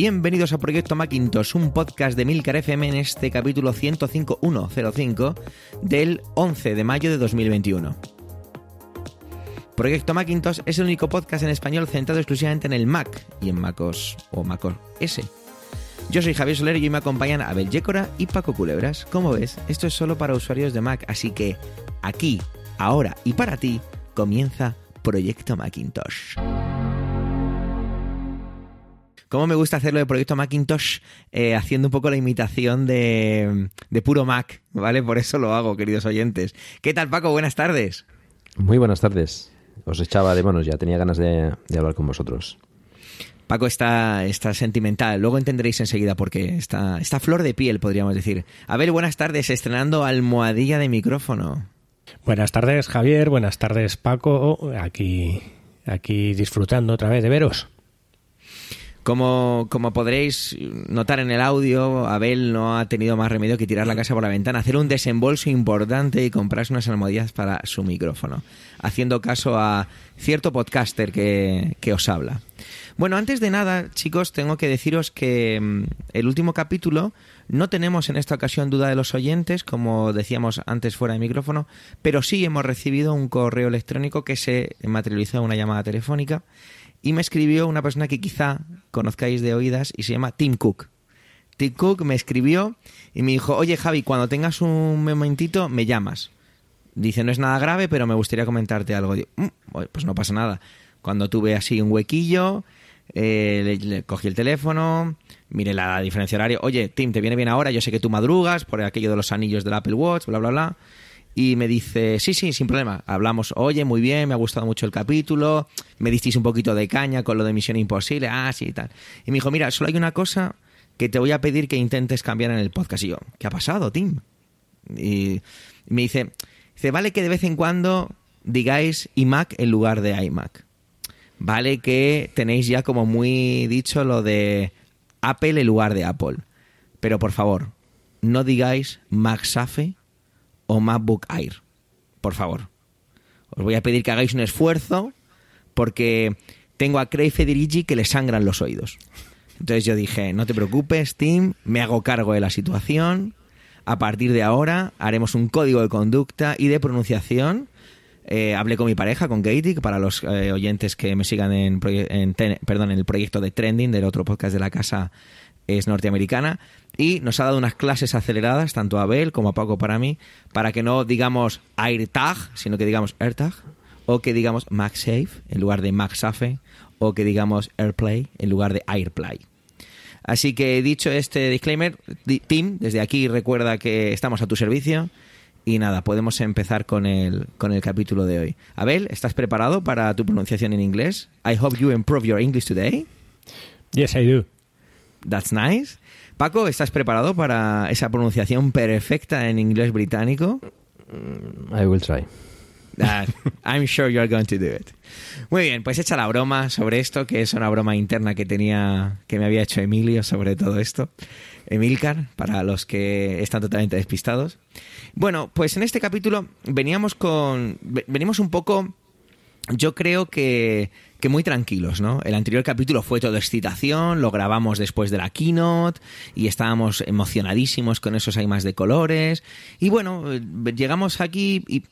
Bienvenidos a Proyecto Macintosh, un podcast de Milcar FM en este capítulo 105.105 del 11 de mayo de 2021. Proyecto Macintosh es el único podcast en español centrado exclusivamente en el Mac y en MacOS o MacOS S. Yo soy Javier Soler y me acompañan Abel Yécora y Paco Culebras. Como ves, esto es solo para usuarios de Mac, así que aquí, ahora y para ti comienza Proyecto Macintosh. Cómo me gusta hacerlo de Proyecto Macintosh eh, haciendo un poco la imitación de, de puro Mac, ¿vale? Por eso lo hago, queridos oyentes. ¿Qué tal, Paco? Buenas tardes. Muy buenas tardes. Os echaba de manos ya, tenía ganas de, de hablar con vosotros. Paco está, está sentimental, luego entenderéis enseguida por qué. Está, está flor de piel, podríamos decir. Abel, buenas tardes, estrenando almohadilla de micrófono. Buenas tardes, Javier. Buenas tardes, Paco. Aquí, aquí disfrutando otra vez de veros. Como, como podréis notar en el audio, Abel no ha tenido más remedio que tirar la casa por la ventana, hacer un desembolso importante y comprarse unas almohadillas para su micrófono, haciendo caso a cierto podcaster que, que os habla. Bueno, antes de nada, chicos, tengo que deciros que mm, el último capítulo no tenemos en esta ocasión duda de los oyentes, como decíamos antes fuera de micrófono, pero sí hemos recibido un correo electrónico que se materializó en una llamada telefónica y me escribió una persona que quizá conozcáis de oídas y se llama Tim Cook. Tim Cook me escribió y me dijo, oye Javi, cuando tengas un momentito me llamas. Dice, no es nada grave, pero me gustaría comentarte algo. Digo, "Mm, pues no pasa nada. Cuando tuve así un huequillo, eh, le, cogí el teléfono, miré la diferencia horaria. Oye, Tim, ¿te viene bien ahora? Yo sé que tú madrugas por aquello de los anillos del Apple Watch, bla, bla, bla. Y me dice, sí, sí, sin problema. Hablamos, oye, muy bien, me ha gustado mucho el capítulo. Me disteis un poquito de caña con lo de Misión Imposible. Ah, sí, y tal. Y me dijo, mira, solo hay una cosa que te voy a pedir que intentes cambiar en el podcast. Y yo, ¿qué ha pasado, Tim? Y me dice, dice, vale que de vez en cuando digáis iMac en lugar de iMac. Vale que tenéis ya como muy dicho lo de Apple en lugar de Apple. Pero por favor, no digáis MagSafe o MacBook Air. Por favor. Os voy a pedir que hagáis un esfuerzo porque tengo a Craig Federici que le sangran los oídos. Entonces yo dije, no te preocupes, Tim, me hago cargo de la situación. A partir de ahora haremos un código de conducta y de pronunciación. Eh, hablé con mi pareja, con Katie, para los eh, oyentes que me sigan en, en perdón, en el proyecto de Trending del otro podcast de la casa es norteamericana y nos ha dado unas clases aceleradas, tanto a Abel como a Paco para mí, para que no digamos AirTag, sino que digamos AirTag, o que digamos MagSafe en lugar de MagSafe, o que digamos AirPlay en lugar de AirPlay. Así que dicho este disclaimer, di- Tim, desde aquí recuerda que estamos a tu servicio y nada, podemos empezar con el, con el capítulo de hoy. Abel, ¿estás preparado para tu pronunciación en inglés? I hope you improve your English today. Yes, I do. That's nice. Paco, ¿estás preparado para esa pronunciación perfecta en inglés británico? I will try. That- I'm sure you're going to do it. Muy bien, pues echa la broma sobre esto, que es una broma interna que tenía, que me había hecho Emilio sobre todo esto. Emilcar, para los que están totalmente despistados. Bueno, pues en este capítulo veníamos con, ve- venimos un poco yo creo que, que muy tranquilos, ¿no? El anterior capítulo fue todo excitación, lo grabamos después de la keynote y estábamos emocionadísimos con esos más de colores. Y bueno, eh, llegamos aquí y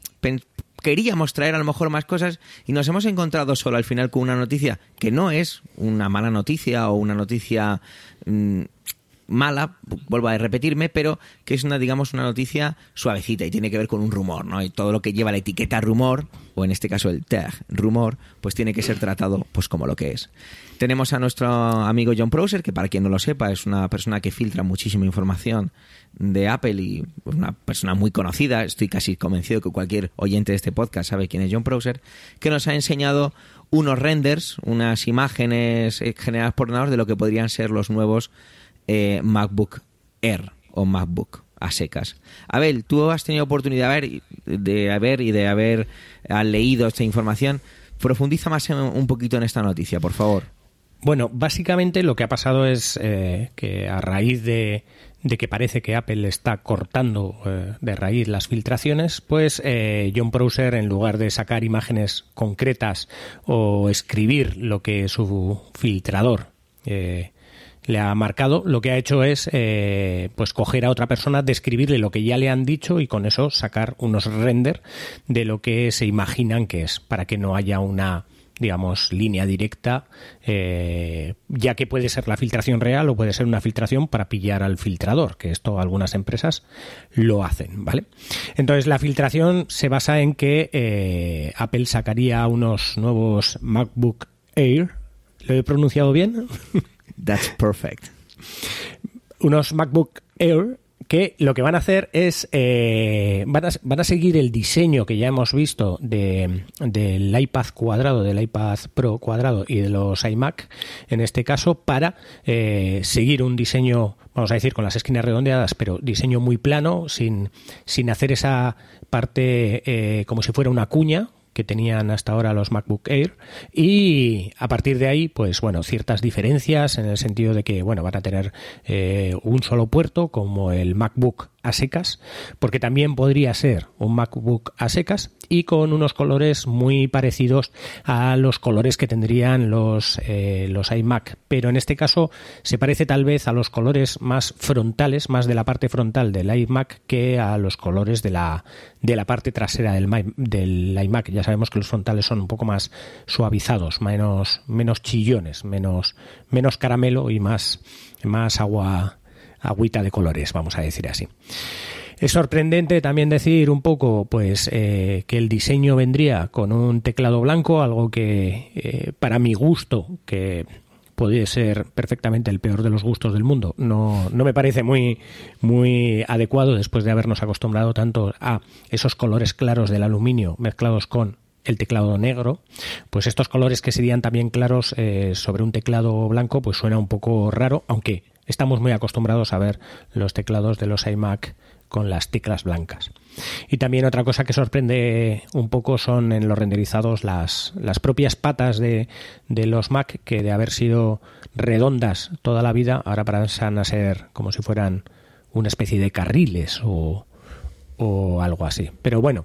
queríamos traer a lo mejor más cosas y nos hemos encontrado solo al final con una noticia que no es una mala noticia o una noticia mm, mala, vuelvo a repetirme, pero que es una, digamos, una noticia suavecita y tiene que ver con un rumor, ¿no? Y todo lo que lleva la etiqueta rumor, o en este caso el tag rumor, pues tiene que ser tratado pues como lo que es. Tenemos a nuestro amigo John Prosser, que para quien no lo sepa, es una persona que filtra muchísima información de Apple y una persona muy conocida, estoy casi convencido que cualquier oyente de este podcast sabe quién es John Prosser, que nos ha enseñado unos renders, unas imágenes eh, generadas por ordenador de lo que podrían ser los nuevos eh, MacBook Air o MacBook a secas. Abel, tú has tenido oportunidad de ver y de haber ah, leído esta información. Profundiza más en- un poquito en esta noticia, por favor. Bueno, básicamente lo que ha pasado es eh, que a raíz de, que parece que Apple está cortando eh, de raíz las filtraciones, pues John Prosser, en lugar de sacar imágenes concretas o escribir lo que su filtrador le ha marcado, lo que ha hecho es eh, pues coger a otra persona, describirle lo que ya le han dicho y con eso sacar unos render de lo que se imaginan que es, para que no haya una digamos, línea directa, eh, ya que puede ser la filtración real o puede ser una filtración para pillar al filtrador, que esto algunas empresas lo hacen, ¿vale? Entonces, la filtración se basa en que eh, Apple sacaría unos nuevos MacBook Air, ¿lo he pronunciado bien? That's perfect. Unos MacBook Air que lo que van a hacer es eh, van, a, seguir el diseño que ya hemos visto de, del iPad cuadrado, del iPad Pro cuadrado y de los iMac, en este caso, para eh, seguir un diseño, vamos a decir, con las esquinas redondeadas, pero diseño muy plano, sin, sin hacer esa parte eh, como si fuera una cuña, que tenían hasta ahora los MacBook Air y a partir de ahí pues bueno ciertas diferencias en el sentido de que bueno van a tener eh, un solo puerto como el MacBook a secas, porque también podría ser un MacBook a secas y con unos colores muy parecidos a los colores que tendrían los, eh, los iMac, pero en este caso se parece tal vez a los colores más frontales, más de la parte frontal del iMac que a los colores de la, de la parte trasera del, del iMac. Ya sabemos que los frontales son un poco más suavizados, menos, menos chillones, menos, menos caramelo y más, más agua agüita de colores, vamos a decir así. Es sorprendente también decir un poco, pues, eh, que el diseño vendría con un teclado blanco, algo que, eh, para mi gusto, que puede ser perfectamente el peor de los gustos del mundo, no, no me parece muy, muy adecuado después de habernos acostumbrado tanto a esos colores claros del aluminio mezclados con el teclado negro, pues estos colores que serían también claros eh, sobre un teclado blanco, pues suena un poco raro, aunque Estamos muy acostumbrados a ver los teclados de los iMac con las teclas blancas. Y también otra cosa que sorprende un poco son en los renderizados las, las propias patas de, de, los Mac que de haber sido redondas toda la vida ahora pasan a ser como si fueran una especie de carriles o, o algo así. Pero bueno,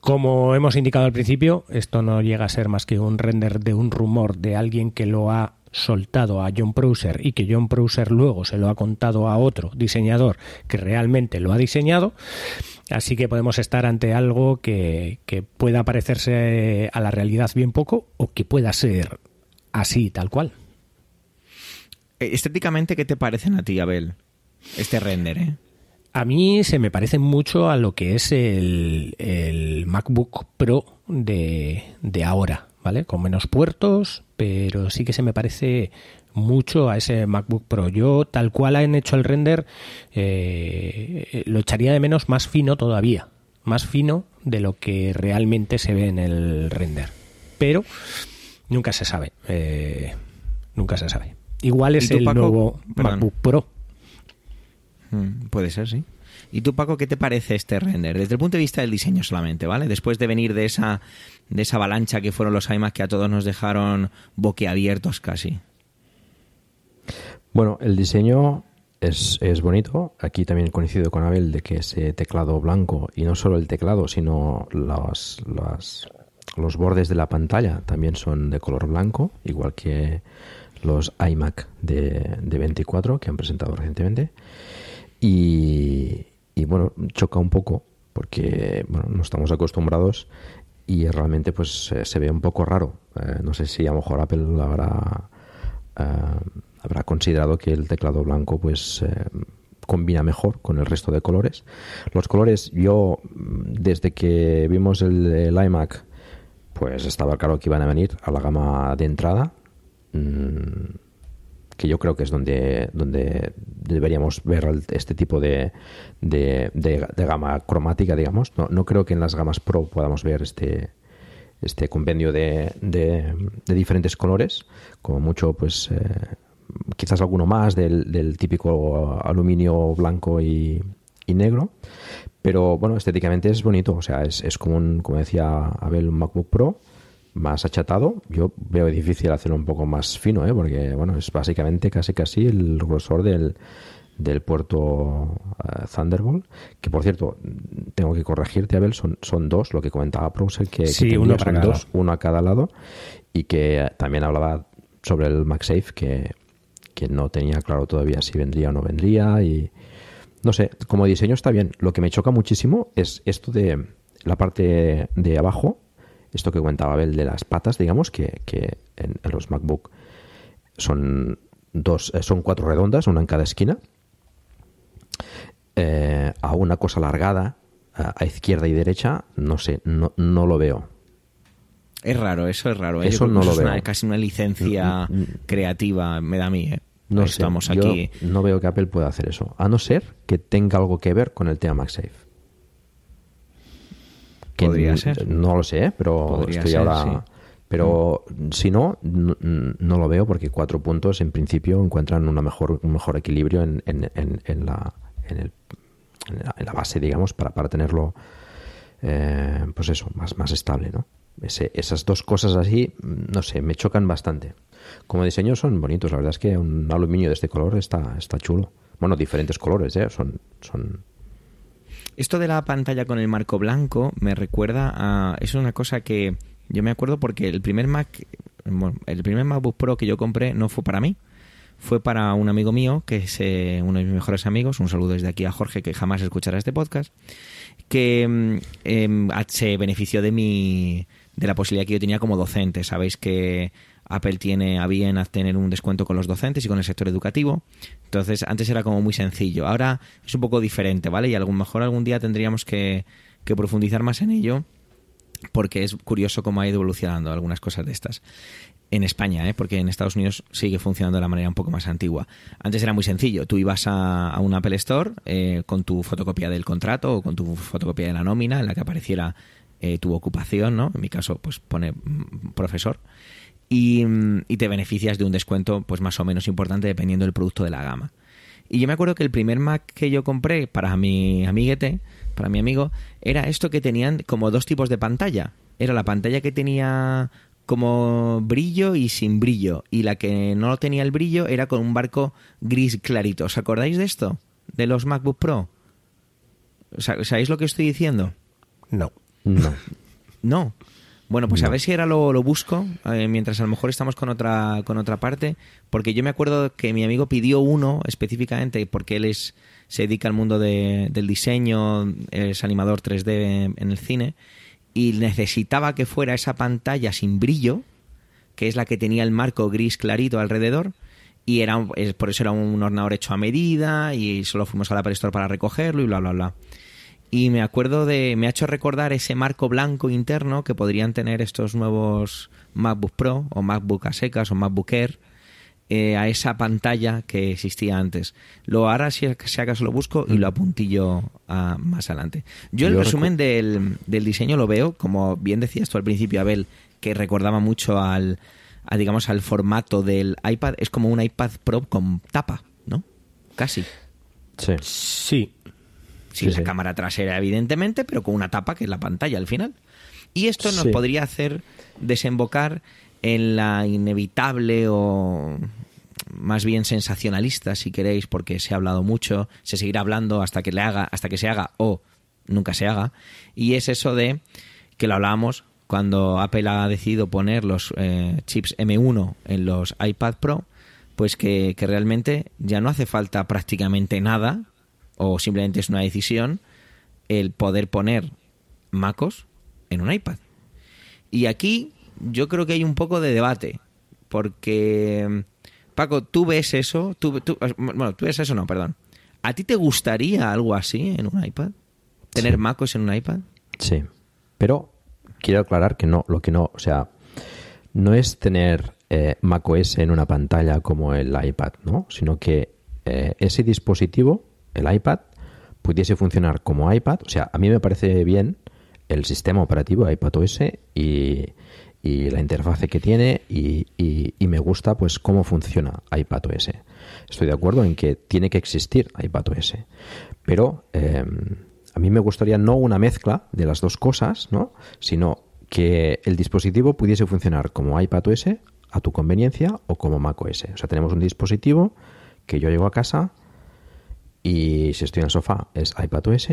como hemos indicado al principio, esto no llega a ser más que un render de un rumor de alguien que lo ha soltado a John Prouser y que John Prouser luego se lo ha contado a otro diseñador que realmente lo ha diseñado. Así que podemos estar ante algo que, pueda parecerse a la realidad bien poco o que pueda ser así, tal cual. Eh, estéticamente, ¿qué te parecen a ti, Abel? Este render, ¿eh? A mí se me parece mucho a lo que es el, el MacBook Pro de, de ahora. ¿vale? Con menos puertos, pero sí que se me parece mucho a ese MacBook Pro. Yo, tal cual han hecho el render, eh, lo echaría de menos más fino todavía, más fino de lo que realmente se ve en el render. Pero nunca se sabe, eh, nunca se sabe. Igual es el nuevo MacBook Pro. Mm, puede ser, sí. ¿Y tú, Paco, qué te parece este render? Desde el punto de vista del diseño solamente, ¿vale? Después de venir de esa, de esa avalancha que fueron los iMac que a todos nos dejaron boquiabiertos casi. Bueno, el diseño es, bonito. Aquí también coincido con Abel de que ese teclado blanco, y no solo el teclado, sino los, los bordes de la pantalla también son de color blanco, igual que los iMac de, de 24 que han presentado recientemente. Y, bueno, choca un poco porque bueno, no estamos acostumbrados y realmente pues se ve un poco raro. Eh, no sé si a lo mejor Apple habrá, eh, habrá considerado que el teclado blanco pues eh, combina mejor con el resto de colores. Los colores, yo desde que vimos el, el iMac, pues estaba claro que iban a venir a la gama de entrada. Mm, que yo creo que es donde, donde deberíamos ver este tipo de, de, gama cromática, digamos. No, no, creo que en las gamas Pro podamos ver este, este compendio de, de, diferentes colores, como mucho, pues eh, quizás alguno más del, del, típico aluminio blanco y, y, negro. Pero bueno, estéticamente es bonito, o sea, es, es como, un, como decía Abel, un MacBook Pro más achatado. Yo veo difícil hacerlo un poco más fino, ¿eh? porque bueno, es básicamente casi casi el grosor del, del puerto eh, Thunderbolt, que por cierto, tengo que corregirte, Abel, son, son dos, lo que comentaba Browser, que, uno son dos, uno a cada lado, y que también hablaba sobre el MagSafe, que, que no tenía claro todavía si vendría o no vendría y no sé, como diseño está bien. Lo que me choca muchísimo es esto de la parte de abajo, esto que comentaba Abel de las patas, digamos, que, en, los MacBook son dos, eh, son cuatro redondas, una en cada esquina, eh, a una cosa alargada a, izquierda y derecha, no sé, no, no lo veo. Es raro, eso es raro. ¿eh? Eso no lo veo. Es casi una licencia mm, mm, mm. creativa, me da a mí. No Estamos aquí. no veo que Apple pueda hacer eso, a no ser que tenga algo que ver con el tema MagSafe. Podría ser. No lo sé, pero estoy ahora. Pero si no, no, lo veo porque cuatro puntos en principio encuentran una mejor, un mejor equilibrio en, en, en, la, en, la, base, digamos, para, para tenerlo, eh, pues eso, más, más estable, ¿no? esas dos cosas así, no sé, me chocan bastante. Como diseño son bonitos, la verdad es que un aluminio de este color está, está chulo. Bueno, diferentes colores, ¿eh? Son, son... Esto de la pantalla con el marco blanco me recuerda a... Es una cosa que yo me acuerdo porque el primer Mac... el primer MacBook Pro que yo compré no fue para mí, fue para un amigo mío, que es eh, uno de mis mejores amigos, un saludo desde aquí a Jorge, que jamás escuchará este podcast, que mm, em, se benefició de mi de la posibilidad que yo tenía como docente. Sabéis que Apple tiene a bien tener un descuento con los docentes y con el sector educativo. Entonces, antes era como muy sencillo. Ahora es un poco diferente, ¿vale? Y a lo mejor algún día tendríamos que, profundizar más en ello porque es curioso cómo ha ido evolucionando algunas cosas de estas. En España, ¿eh? porque en Estados Unidos sigue funcionando de la manera un poco más antigua. Antes era muy sencillo. Tú ibas a, un Apple Store eh, con tu fotocopia del contrato o con tu fotocopia de la nómina en la que apareciera eh, tu ocupación, ¿no? En mi caso, pues pone mm, profesor. Mm, y, te beneficias de un descuento pues más o menos importante dependiendo del producto de la gama. Y yo me acuerdo que el primer Mac que yo compré para mi amiguete, para mi amigo, era esto que tenían como dos tipos de pantalla. Era la pantalla que tenía como brillo y sin brillo. Y la que no tenía el brillo era con un barco gris clarito. ¿Os acordáis de esto? De los MacBook Pro. ¿Sabéis lo que estoy diciendo? No. No. No. Bueno, pues a ver si ahora lo, busco, eh, mientras a lo mejor estamos con otra, con otra parte, porque yo me acuerdo que mi amigo pidió uno específicamente, porque él es, se dedica al mundo del diseño, es animador 3D en el cine, y necesitaba que fuera esa pantalla sin brillo, que es la que tenía el marco gris clarito alrededor, y era por eso era un ordenador hecho a medida, y solo fuimos a la Apple Store para recogerlo, y bla, bla, bla y me acuerdo de me ha hecho recordar ese marco blanco interno que podrían tener estos nuevos MacBook Pro o MacBook a secas o MacBook Air eh, a esa pantalla que existía antes. Lo hará si, acaso lo busco y lo apuntillo a, más adelante. Yo el resumen del, del, diseño lo veo, como bien decías tú al principio, Abel, que recordaba mucho al, digamos, al formato del iPad. Es como un iPad Pro con tapa, ¿no? Casi. Sí. Sí, sin la cámara trasera, evidentemente, pero con una tapa que es la pantalla al final. Y esto nos podría hacer desembocar en la inevitable o más bien sensacionalista, si queréis, porque se ha hablado mucho, se seguirá hablando hasta que le haga, hasta que se haga o nunca se haga. Y es eso de que lo hablábamos cuando Apple ha decidido poner los eh, chips M1 en los iPad Pro, pues que, que realmente ya no hace falta prácticamente nada o simplemente es una decisión el poder poner MacOS en un iPad. Y aquí yo creo que hay un poco de debate, porque Paco, tú ves eso, tú, bueno, tú ves eso, no, perdón. ¿A ti te gustaría algo así en un iPad? ¿Tener MacOS en un iPad? Sí, pero quiero aclarar que no, lo que no, o sea, no es tener eh, macOS en una pantalla como el iPad, ¿no? Sino que eh, ese dispositivo el iPad pudiese funcionar como iPad. O sea, a mí me parece bien el sistema operativo iPadOS y, la interfase que tiene y, y, me gusta pues cómo funciona iPadOS. Estoy de acuerdo en que tiene que existir iPadOS, pero em, a mí me gustaría no una mezcla de las dos cosas, ¿no? sino que el dispositivo pudiese funcionar como iPadOS a tu conveniencia o como macOS. O sea, tenemos un dispositivo que yo llego a casa y si estoy en el sofá es iPadOS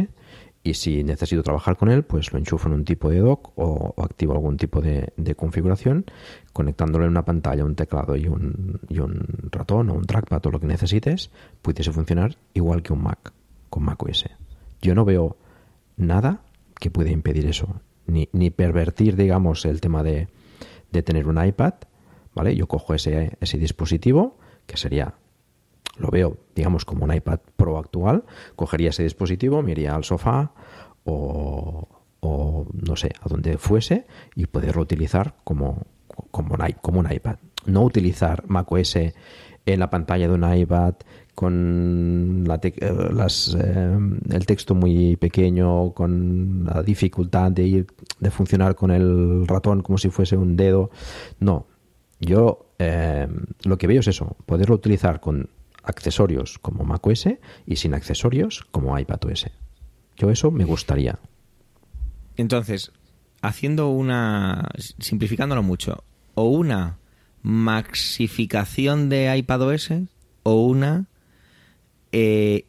y si necesito trabajar con él, pues lo enchufo en un tipo de dock o, activo algún tipo de, configuración, conectándole una pantalla, un teclado y un, y un ratón o un trackpad o lo que necesites, pudiese funcionar igual que un Mac, con Mac OS. Yo no veo nada que pueda impedir eso, ni, ni pervertir, digamos, el tema de, de tener un iPad, ¿vale? Yo cojo ese, ese dispositivo, que sería lo veo, digamos, como un iPad Pro actual, cogería ese dispositivo, me iría al sofá o, no sé, a donde fuese y poderlo utilizar como, como, un, iPad. No utilizar macOS en la pantalla de un iPad con eh, las, eh, el texto muy pequeño, con la dificultad de ir, de funcionar con el ratón como si fuese un dedo. No, yo eh, lo que veo es eso, poderlo utilizar con accesorios como macOS y sin accesorios como iPadOS. Yo eso me gustaría. Entonces, haciendo una, simplificándolo mucho, o una maxificación de iPadOS o una eh,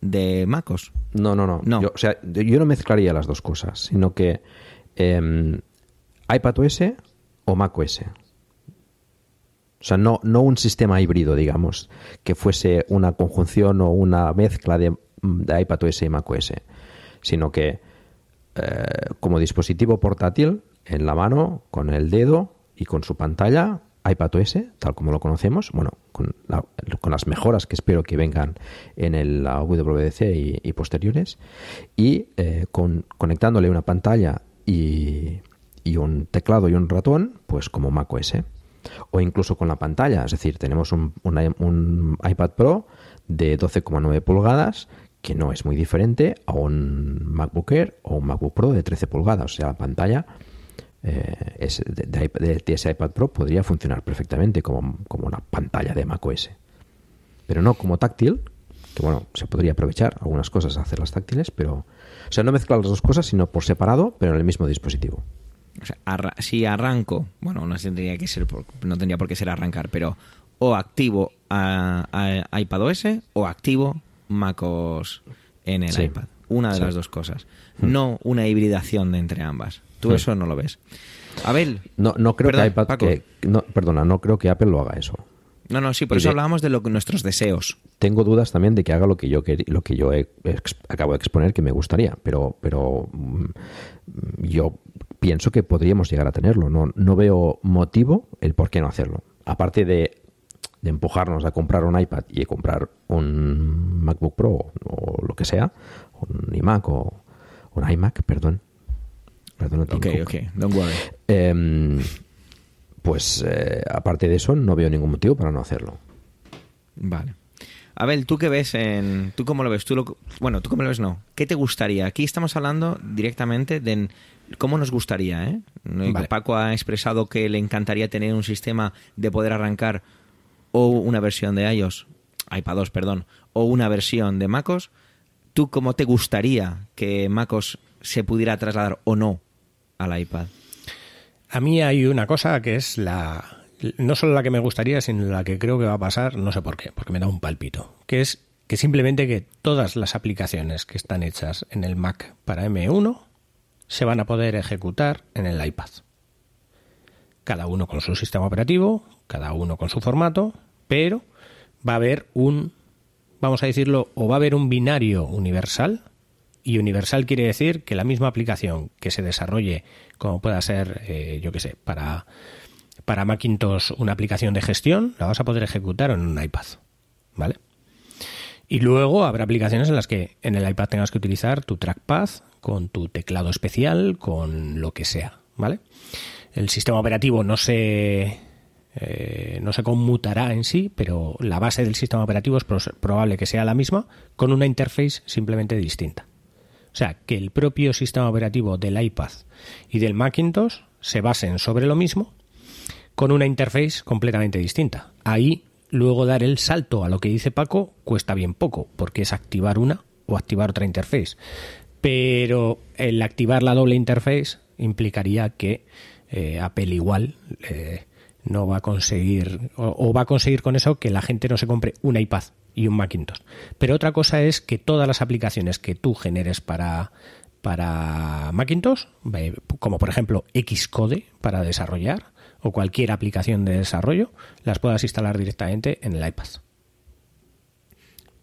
de MacOS. No, no, no. Yo, o sea, yo no mezclaría las dos cosas, sino que eh, iPadOS o macOS. O sea, no, no un sistema híbrido, digamos, que fuese una conjunción o una mezcla de, de iPadOS y macOS, sino que eh, como dispositivo portátil en la mano, con el dedo y con su pantalla, iPadOS, tal como lo conocemos, bueno, con, con las mejoras que espero que vengan en el WWDC y, posteriores, y eh, con, conectándole una pantalla y, y un teclado y un ratón, pues como macOS o incluso con la pantalla. Es decir, tenemos un, iPad Pro de 12,9 pulgadas que no es muy diferente a un MacBook Air o un MacBook Pro de 13 pulgadas. O sea, la pantalla eh, de, ese iPad Pro podría funcionar perfectamente como, como una pantalla de macOS. Pero no como táctil, que bueno, se podría aprovechar algunas cosas, hacerlas táctiles, pero... O sea, no mezclar las dos cosas, sino por separado, pero en el mismo dispositivo si arranco, bueno, no tendría que ser, no tendría por qué ser arrancar, pero o activo a, a iPadOS o activo MacOS en el iPad. Una de las dos cosas. Mm. No una hibridación de entre ambas. Tú mm. eso no lo ves. Abel. No, no creo que iPad. no, perdona, no creo que Apple lo haga eso. No, no, sí, por eso hablábamos de lo, nuestros deseos. Tengo dudas también de que haga lo que yo, lo que yo acabo de exponer que me gustaría, pero, pero mm, yo pienso que podríamos llegar a tenerlo. No, no veo motivo el por qué no hacerlo. Aparte de, empujarnos a comprar un iPad y a comprar un MacBook Pro o lo que sea, un iMac o un iMac, perdón. Perdón, ok, ok, don't worry. Em, pues eh, aparte de eso, no veo ningún motivo para no hacerlo. Vale. Abel, ¿tú qué ves en... ¿Tú cómo lo ves? ¿Tú lo... Bueno, ¿tú cómo lo ves? No. ¿Qué te gustaría? Aquí estamos hablando directamente de cómo nos gustaría, ¿eh? Paco ha expresado que le encantaría tener un sistema de poder arrancar o una versión de iOS, iPad perdón, o una versión de MacOS. ¿Tú cómo te gustaría que MacOS se pudiera trasladar o no al iPad? A mí hay una cosa que es la no solo la que me gustaría, sino la que creo que va a pasar, no sé por qué, porque me da un palpito, que es que simplemente que todas las aplicaciones que están hechas en el Mac para M1 se van a poder ejecutar en el iPad. Cada uno con su sistema operativo, cada uno con su formato, pero va a haber un, vamos a decirlo, o va a haber un binario universal y universal quiere decir que la misma aplicación que se desarrolle, como pueda ser, eh, yo qué sé, para, para Macintosh una aplicación de gestión, la vas a poder ejecutar en un iPad. ¿Vale? Y luego habrá aplicaciones en las que en el iPad tengas que utilizar tu trackpad con tu teclado especial, con lo que sea. ¿Vale? El sistema operativo no se eh, no se conmutará en sí, pero la base del sistema operativo es probable que sea la misma, con una interface simplemente distinta. O sea, que el propio sistema operativo del iPad y del Macintosh se basen sobre lo mismo con una interface completamente distinta. Ahí luego dar el salto a lo que dice Paco cuesta bien poco, porque es activar una o activar otra interface. Pero el activar la doble interface implicaría que eh, Apple igual eh, no va a conseguir, o, va a conseguir con eso que la gente no se compre un iPad y un Macintosh. Pero otra cosa es que todas las aplicaciones que tú generes para, para Macintosh, eh, como por ejemplo Xcode para desarrollar, o cualquier aplicación de desarrollo, las puedas instalar directamente en el iPad.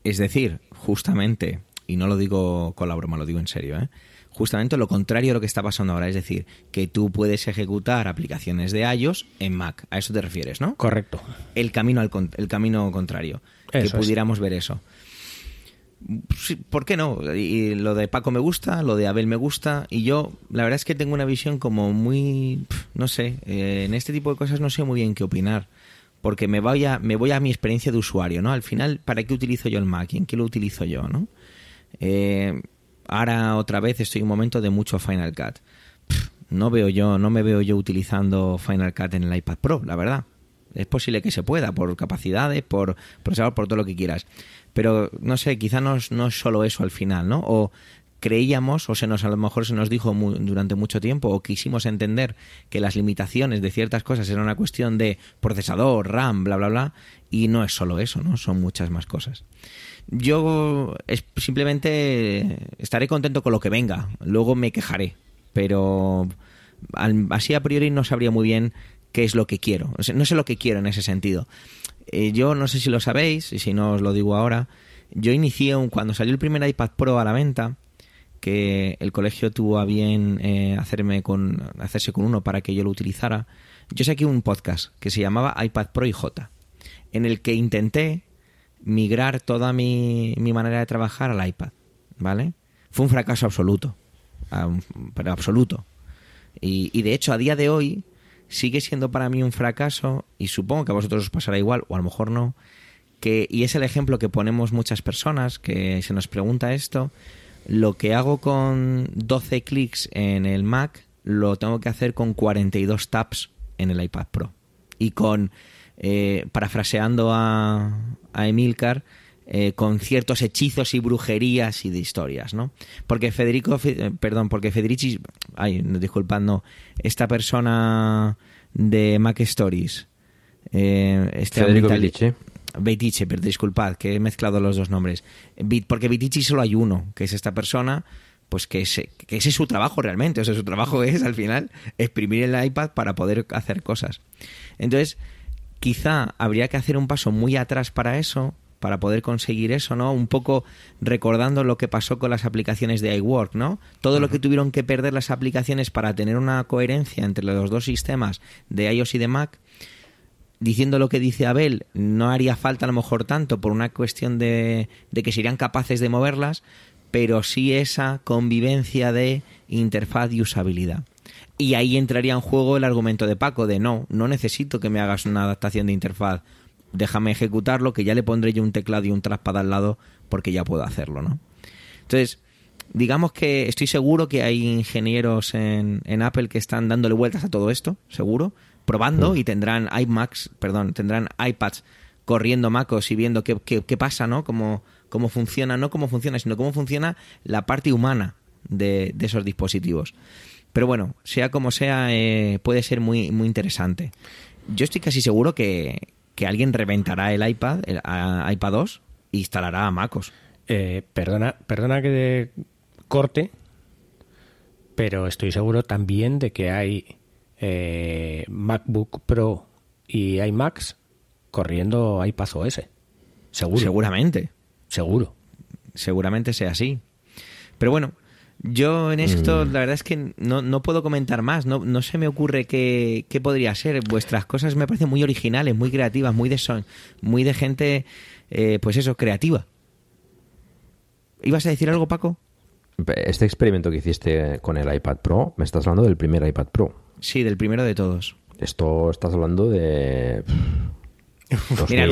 Es decir, justamente, y no lo digo con la broma, lo digo en serio, ¿eh? Justamente lo contrario a lo que está pasando ahora, es decir, que tú puedes ejecutar aplicaciones de iOS en Mac. A eso te refieres, ¿no? Correcto. El camino, al, el camino contrario. que pudiéramos ver eso. ¿Por qué no? Y lo de Paco me gusta, lo de Abel me gusta, y yo la verdad es que tengo una visión como muy, no sé, eh, en este tipo de cosas no sé muy bien qué opinar, porque me voy a, me voy a mi experiencia de usuario, ¿no? Al final, ¿para qué utilizo yo el Mac? ¿En qué lo utilizo yo, no? Eh, ahora otra vez estoy en un momento de mucho Final Cut. no veo yo, no me veo yo utilizando Final Cut en el iPad Pro, la verdad. Es posible que se pueda, por capacidades, por procesador, por todo lo que quieras. Pero no sé, quizá no, no es solo eso al final, ¿no? O creíamos, o se nos a lo mejor se nos dijo durante mucho tiempo, o quisimos entender que las limitaciones de ciertas cosas eran una cuestión de procesador, RAM, bla, bla, bla, y no es solo eso, ¿no? Son muchas más cosas. Yo es, simplemente estaré contento con lo que venga, luego me quejaré, pero así a priori no sabría muy bien qué es lo que quiero. No sé lo que quiero en ese sentido. Eh, yo no sé si lo sabéis, y si no os lo digo ahora, yo inicié un, cuando salió el primer iPad Pro a la venta, que el colegio tuvo a bien eh, hacerme con, hacerse con uno para que yo lo utilizara, yo saqué un podcast que se llamaba iPad Pro y J, en el que intenté migrar toda mi, mi manera de trabajar al iPad, ¿vale? Fue un fracaso absoluto, pero absoluto. Y, y de hecho, a día de hoy, sigue siendo para mí un fracaso, y supongo que a vosotros os pasará igual, o a lo mejor no, que, y es el ejemplo que ponemos muchas personas, que se nos pregunta esto, lo que hago con 12 clics en el Mac, lo tengo que hacer con 42 taps en el iPad Pro. Y con, eh, parafraseando a, a Emilcar, eh, con ciertos hechizos y brujerías y de historias, ¿no? Porque Federico, eh, perdón, porque Federici, ay, disculpad, no, esta persona de Mac Stories, eh, este Federico Betice. Betice, pero disculpad, que he mezclado los dos nombres. Porque Betice solo hay uno, que es esta persona, pues que ese, que ese es su trabajo realmente. O sea, su trabajo es al final exprimir el iPad para poder hacer cosas. Entonces, quizá habría que hacer un paso muy atrás para eso, para poder conseguir eso, ¿no? Un poco recordando lo que pasó con las aplicaciones de iWork, ¿no? Todo lo que tuvieron que perder las aplicaciones para tener una coherencia entre los dos sistemas de iOS y de Mac, diciendo lo que dice Abel, no haría falta a lo mejor tanto por una cuestión de, de que serían capaces de moverlas, pero sí esa convivencia de interfaz y usabilidad. Y ahí entraría en juego el argumento de Paco de no, no necesito que me hagas una adaptación de interfaz déjame ejecutarlo, que ya le pondré yo un teclado y un trackpad al lado porque ya puedo hacerlo, ¿no? Entonces, digamos que estoy seguro que hay ingenieros en, en Apple que están dándole vueltas a todo esto, seguro, probando y tendrán iMacs, perdón, tendrán iPads corriendo MacOS y viendo qué, qué, pasa, ¿no? Cómo, cómo funciona, no cómo funciona, sino cómo funciona la parte humana de, de esos dispositivos. Pero bueno, sea como sea, eh, puede ser muy, muy interesante. Yo estoy casi seguro que, que alguien reventará el iPad, el iPad 2, e instalará a MacOS. Eh, perdona, perdona que corte, pero estoy seguro también de que hay eh, MacBook Pro y iMacs corriendo iPad OS. Seguro. Seguramente. Seguro. Seguramente sea así. Pero bueno, yo en esto, mm. la verdad es que no, no puedo comentar más, no, no se me ocurre qué, qué, podría ser. Vuestras cosas me parecen muy originales, muy creativas, muy de son, muy de gente, eh, pues eso, creativa. ¿Ibas a decir algo, Paco? Este experimento que hiciste con el iPad Pro, me estás hablando del primer iPad Pro. Sí, del primero de todos. Esto estás hablando de... Mira,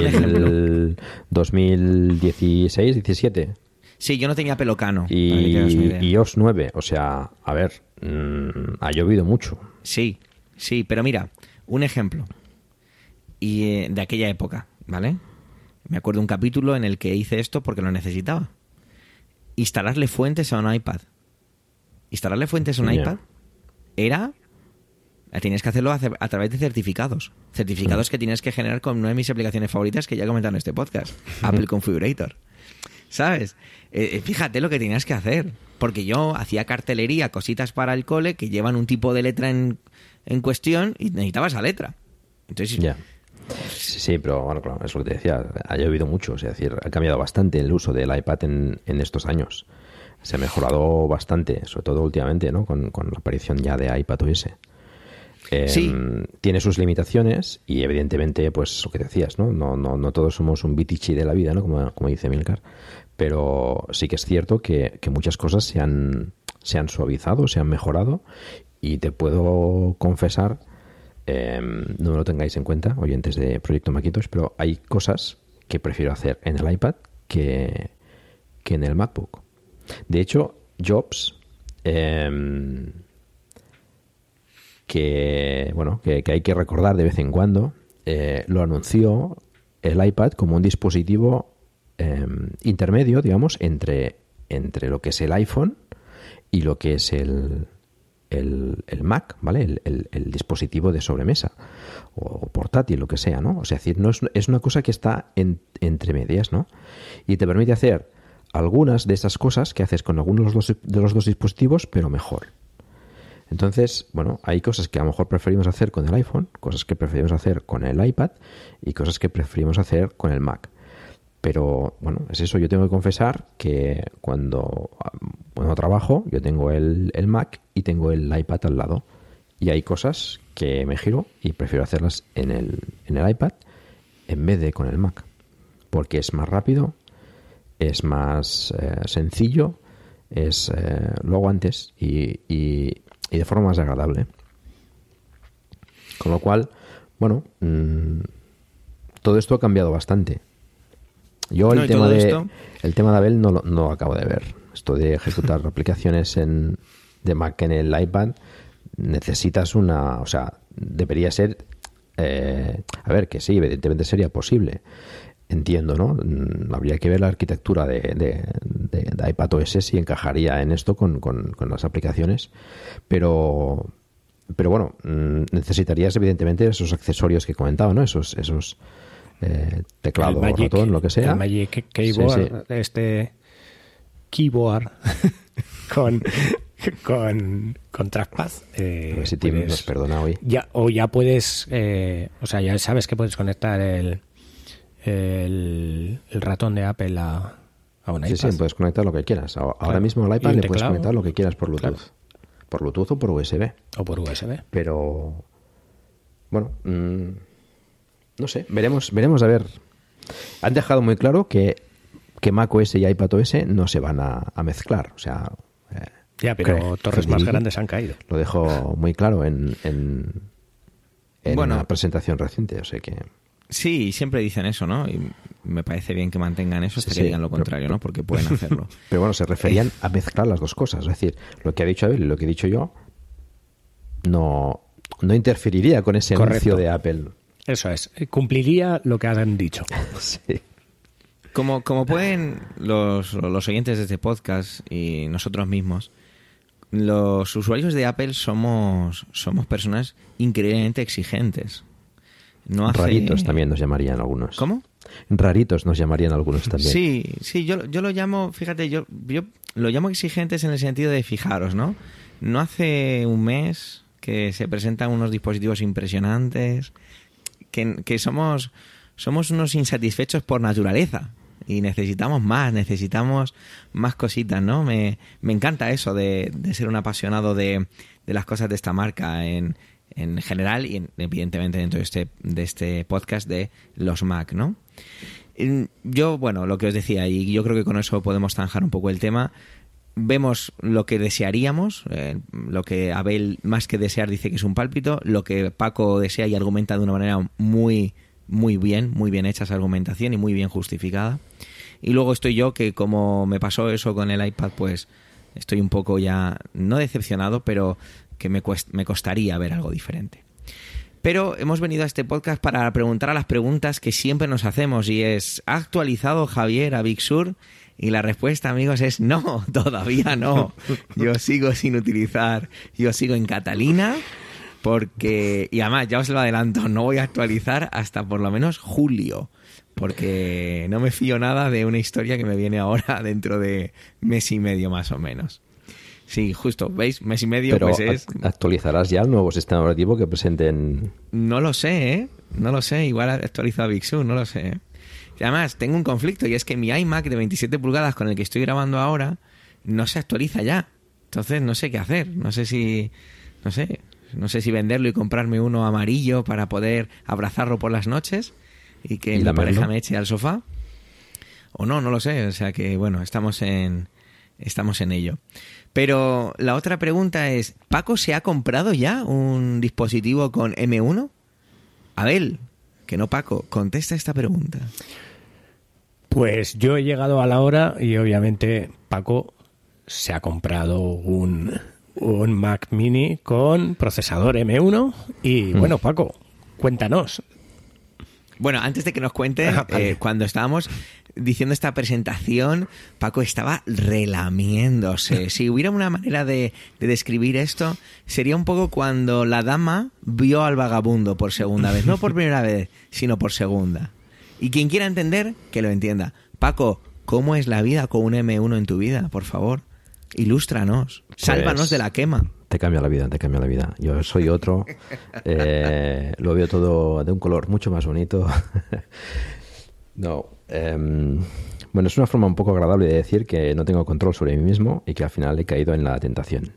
2016, 17. Sí, yo no tenía pelocano. Y, y OS 9, o sea, a ver, mm, ha llovido mucho. Sí, sí, pero mira, un ejemplo y eh, de aquella época, ¿vale? Me acuerdo un capítulo en el que hice esto porque lo necesitaba. Instalarle fuentes a un iPad. Instalarle fuentes a un iPad era Tienes que hacerlo a, a través de certificados. Certificados que tienes que generar con una de mis aplicaciones favoritas que ya he comentado en este podcast, Apple Configurator. ¿Sabes? Eh, eh, fíjate lo que tenías que hacer. Porque yo hacía cartelería, cositas para el cole que llevan un tipo de letra en, en cuestión y necesitaba esa letra. Entonces. Sí, sí, pero bueno, claro, es lo que te decía. Ha llovido mucho, es decir, ha cambiado bastante el uso del iPad en, en estos años. Se ha mejorado bastante, sobre todo últimamente, ¿no? Con, con la aparición ya de iPad OS. Sí. Tiene sus limitaciones y evidentemente, pues lo que decías, ¿no? No, no, no todos somos un bitichi de la vida, ¿no? Como, como dice Milcar. Pero sí que es cierto que, que muchas cosas se han, se han suavizado, se han mejorado y te puedo confesar, eh, no lo tengáis en cuenta, oyentes de Proyecto Maquitos, pero hay cosas que prefiero hacer en el iPad que, que en el MacBook. De hecho, Jobs, eh, que bueno, que, que hay que recordar de vez en cuando, eh, lo anunció el iPad como un dispositivo eh, intermedio, digamos, entre, entre lo que es el iPhone y lo que es el, el, Mac, ¿vale? El, el- dispositivo de sobremesa o portátil, lo que sea, ¿no? O sea, es decir, no es, es una cosa que está en- entre medias, ¿no? Y te permite hacer algunas de esas cosas que haces con algunos de los dos dispositivos, pero mejor. Entonces, bueno, hay cosas que a lo mejor preferimos hacer con el iPhone, cosas que preferimos hacer con el iPad y cosas que preferimos hacer con el Mac. Pero bueno, es eso, yo tengo que confesar que cuando, cuando trabajo yo tengo el, el Mac y tengo el iPad al lado. Y hay cosas que me giro y prefiero hacerlas en el, en el iPad en vez de con el Mac. Porque es más rápido, es más eh, sencillo, es eh, lo hago antes y, y- y de forma más agradable. Con lo cual, bueno, mm, todo esto ha cambiado bastante. Yo el No, tema de esto- el tema de Abel no lo, no acabo de ver. Esto de ejecutar aplicaciones en, de Mac en el iPad necesitas una, o sea, debería ser, eh, a ver, que sí, evidentemente sería posible. Entiendo, ¿no? Mm, Habría que ver la arquitectura de, de, de- de iPad OS si encajaría en esto con, con- con las aplicaciones, pero pero bueno, mm, necesitarías evidentemente esos accesorios que comentaba, ¿no? Esos, esos eh, teclado, Magic- ratón, lo que sea. El Magic Keyboard, Sí, sí. este keyboard con, con, con trackpad. eh, A ver si Tim puedes- nos perdona hoy. ya, o ya puedes, eh, o sea, ya sabes que puedes conectar el, el, el ratón de Apple a, a un Sí, iPad. sí, puedes conectar lo que quieras. Ahora Claro. mismo al iPad le puedes conectar lo que quieras por Bluetooth. Claro. Por Bluetooth o por USB. O por USB. Pero bueno, mm, no sé, veremos, veremos a ver. Han dejado muy claro que, que macOS y iPadOS no se van a, a mezclar. O sea, eh, Ya, pero torres más grandes han caído. Lo dejo muy claro en, en, en Bueno. una presentación reciente. O sea que Sí, siempre dicen eso, ¿no? Y me parece bien que mantengan eso hasta Sí, que digan lo pero- contrario, ¿no? Porque pueden hacerlo. Pero bueno, se referían a mezclar las dos cosas. Es decir, lo que ha dicho Abel y lo que he dicho yo no, no interferiría con ese Correcto. anuncio de Apple. Eso es. Cumpliría lo que han dicho. Sí. Como, como pueden los, los oyentes de este podcast y nosotros mismos, los usuarios de Apple somos, somos personas increíblemente exigentes. No hace- Raritos también nos llamarían algunos. ¿Cómo? Raritos nos llamarían algunos también. Sí, sí, yo, yo lo llamo, fíjate, yo, yo lo llamo exigentes en el sentido de fijaros, ¿no? No hace un mes que se presentan unos dispositivos impresionantes, que, que somos, somos unos insatisfechos por naturaleza y necesitamos más, necesitamos más cositas, ¿no? Me, me encanta eso de, de ser un apasionado de, de las cosas de esta marca en, en general y en- evidentemente dentro de este, de este podcast de los Mac, ¿no? Yo, bueno, lo que os decía, y yo creo que con eso podemos zanjar un poco el tema. Vemos lo que desearíamos, eh, lo que Abel más que desear dice que es un pálpito, lo que Paco desea y argumenta de una manera muy, muy bien, muy bien hecha esa argumentación y muy bien justificada. Y luego estoy yo que como me pasó eso con el iPad, pues estoy un poco ya, no decepcionado, pero que me, me costaría ver algo diferente. Pero hemos venido a este podcast para preguntar a las preguntas que siempre nos hacemos y es, ¿ha actualizado Javier a Big Sur? Y la respuesta, amigos, es no, todavía no. Yo sigo sin utilizar, yo sigo en Catalina Porque, y además, ya os lo adelanto, no voy a actualizar hasta por lo menos julio. Porque no me fío nada de una historia que me viene ahora dentro de mes y medio más o menos. Sí, justo, ¿veis? Mes y medio Pero pues es... act- actualizarás ya el nuevo sistema operativo que presenten. No lo sé, ¿eh? No lo sé. Igual actualizo a Big Sur, no lo sé. ¿eh? Y además, tengo un conflicto y es que mi iMac de 27 pulgadas con el que estoy grabando ahora no se actualiza ya. Entonces, no sé qué hacer. No sé si... No sé. No sé si venderlo y comprarme uno amarillo para poder abrazarlo por las noches y que ¿Y mi pareja me eche al sofá. O no, no lo sé. O sea que, bueno, estamos en... Estamos en ello. Pero la otra pregunta es, ¿Paco se ha comprado ya un dispositivo con M1? Abel, que no Paco, contesta esta pregunta. Pues yo he llegado a la hora y obviamente Paco se ha comprado un, un Mac mini con procesador M1 y Mm. bueno, Paco, cuéntanos. Bueno, antes de que nos cuente, Ah, vale. eh, cuando estábamos diciendo esta presentación, Paco estaba relamiéndose. Si hubiera una manera de, de describir esto, sería un poco cuando la dama vio al vagabundo por segunda vez. No por primera vez, sino por segunda. Y quien quiera entender, que lo entienda. Paco, ¿cómo es la vida con un M1 en tu vida? Por favor, ilústranos. Sálvanos Pues, de la quema. Te cambia la vida, te cambia la vida. Yo soy otro, eh, lo veo todo de un color mucho más bonito. No, em, bueno, es una forma un poco agradable de decir que no tengo control sobre mí mismo y que al final he caído en la tentación.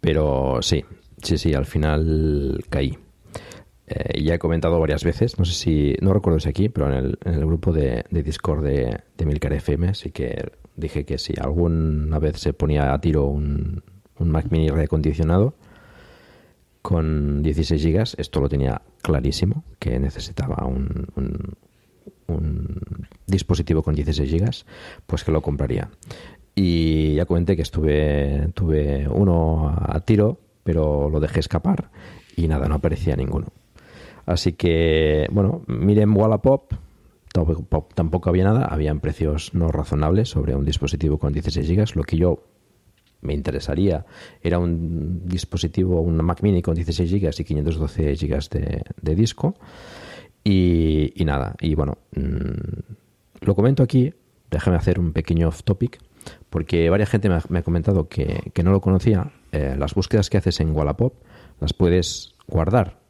Pero sí, sí, sí, al final caí. Eh, ya he comentado varias veces, no sé si, no recuerdo si aquí, pero en el, en el grupo de, de Discord de, de Milcar FM sí que dije que si alguna vez se ponía a tiro un, un Mac mini reacondicionado con 16 GB, esto lo tenía clarísimo, que necesitaba un, un- dispositivo con 16 GB, pues que lo compraría. Y ya comenté que estuve tuve uno a tiro, pero lo dejé escapar y nada, no aparecía ninguno. Así que, bueno, miren Wallapop, tampoco, había nada, habían precios no razonables sobre un dispositivo con 16 GB. Lo que yo me interesaría era un dispositivo, un Mac mini con 16 GB y 512 GB de, de disco. Y, y nada, y bueno, mm, lo comento aquí, déjame hacer un pequeño off topic, porque varias gente me ha, me ha comentado que, que no lo conocía. Eh, las búsquedas que haces en Wallapop las puedes guardar.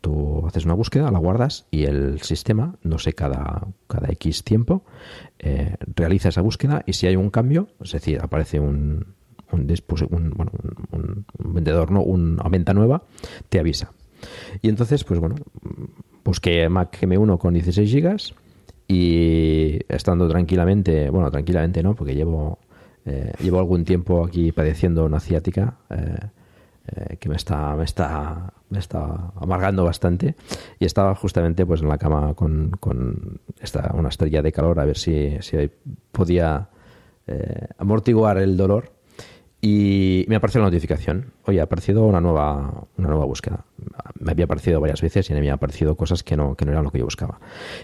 Tú haces una búsqueda, la guardas y el sistema, no sé, cada, cada X tiempo, eh, realiza esa búsqueda y si hay un cambio, es decir, aparece un, un, un- bueno, un- un- vendedor, una venta nueva, te avisa. Y entonces, pues bueno, busqué Mac M1 con 16 GB y estando tranquilamente, bueno, tranquilamente no, porque llevo, eh, llevo algún tiempo aquí padeciendo una ciática eh, eh, que me está, me está, me está amargando bastante. Y estaba justamente pues en la cama con, con esta, una estrella de calor a ver si, si podía eh, amortiguar el dolor y me apareció la notificación. Oye, ha aparecido una nueva, una nueva búsqueda. Me había aparecido varias veces y me había aparecido cosas que no, que no eran lo que yo buscaba.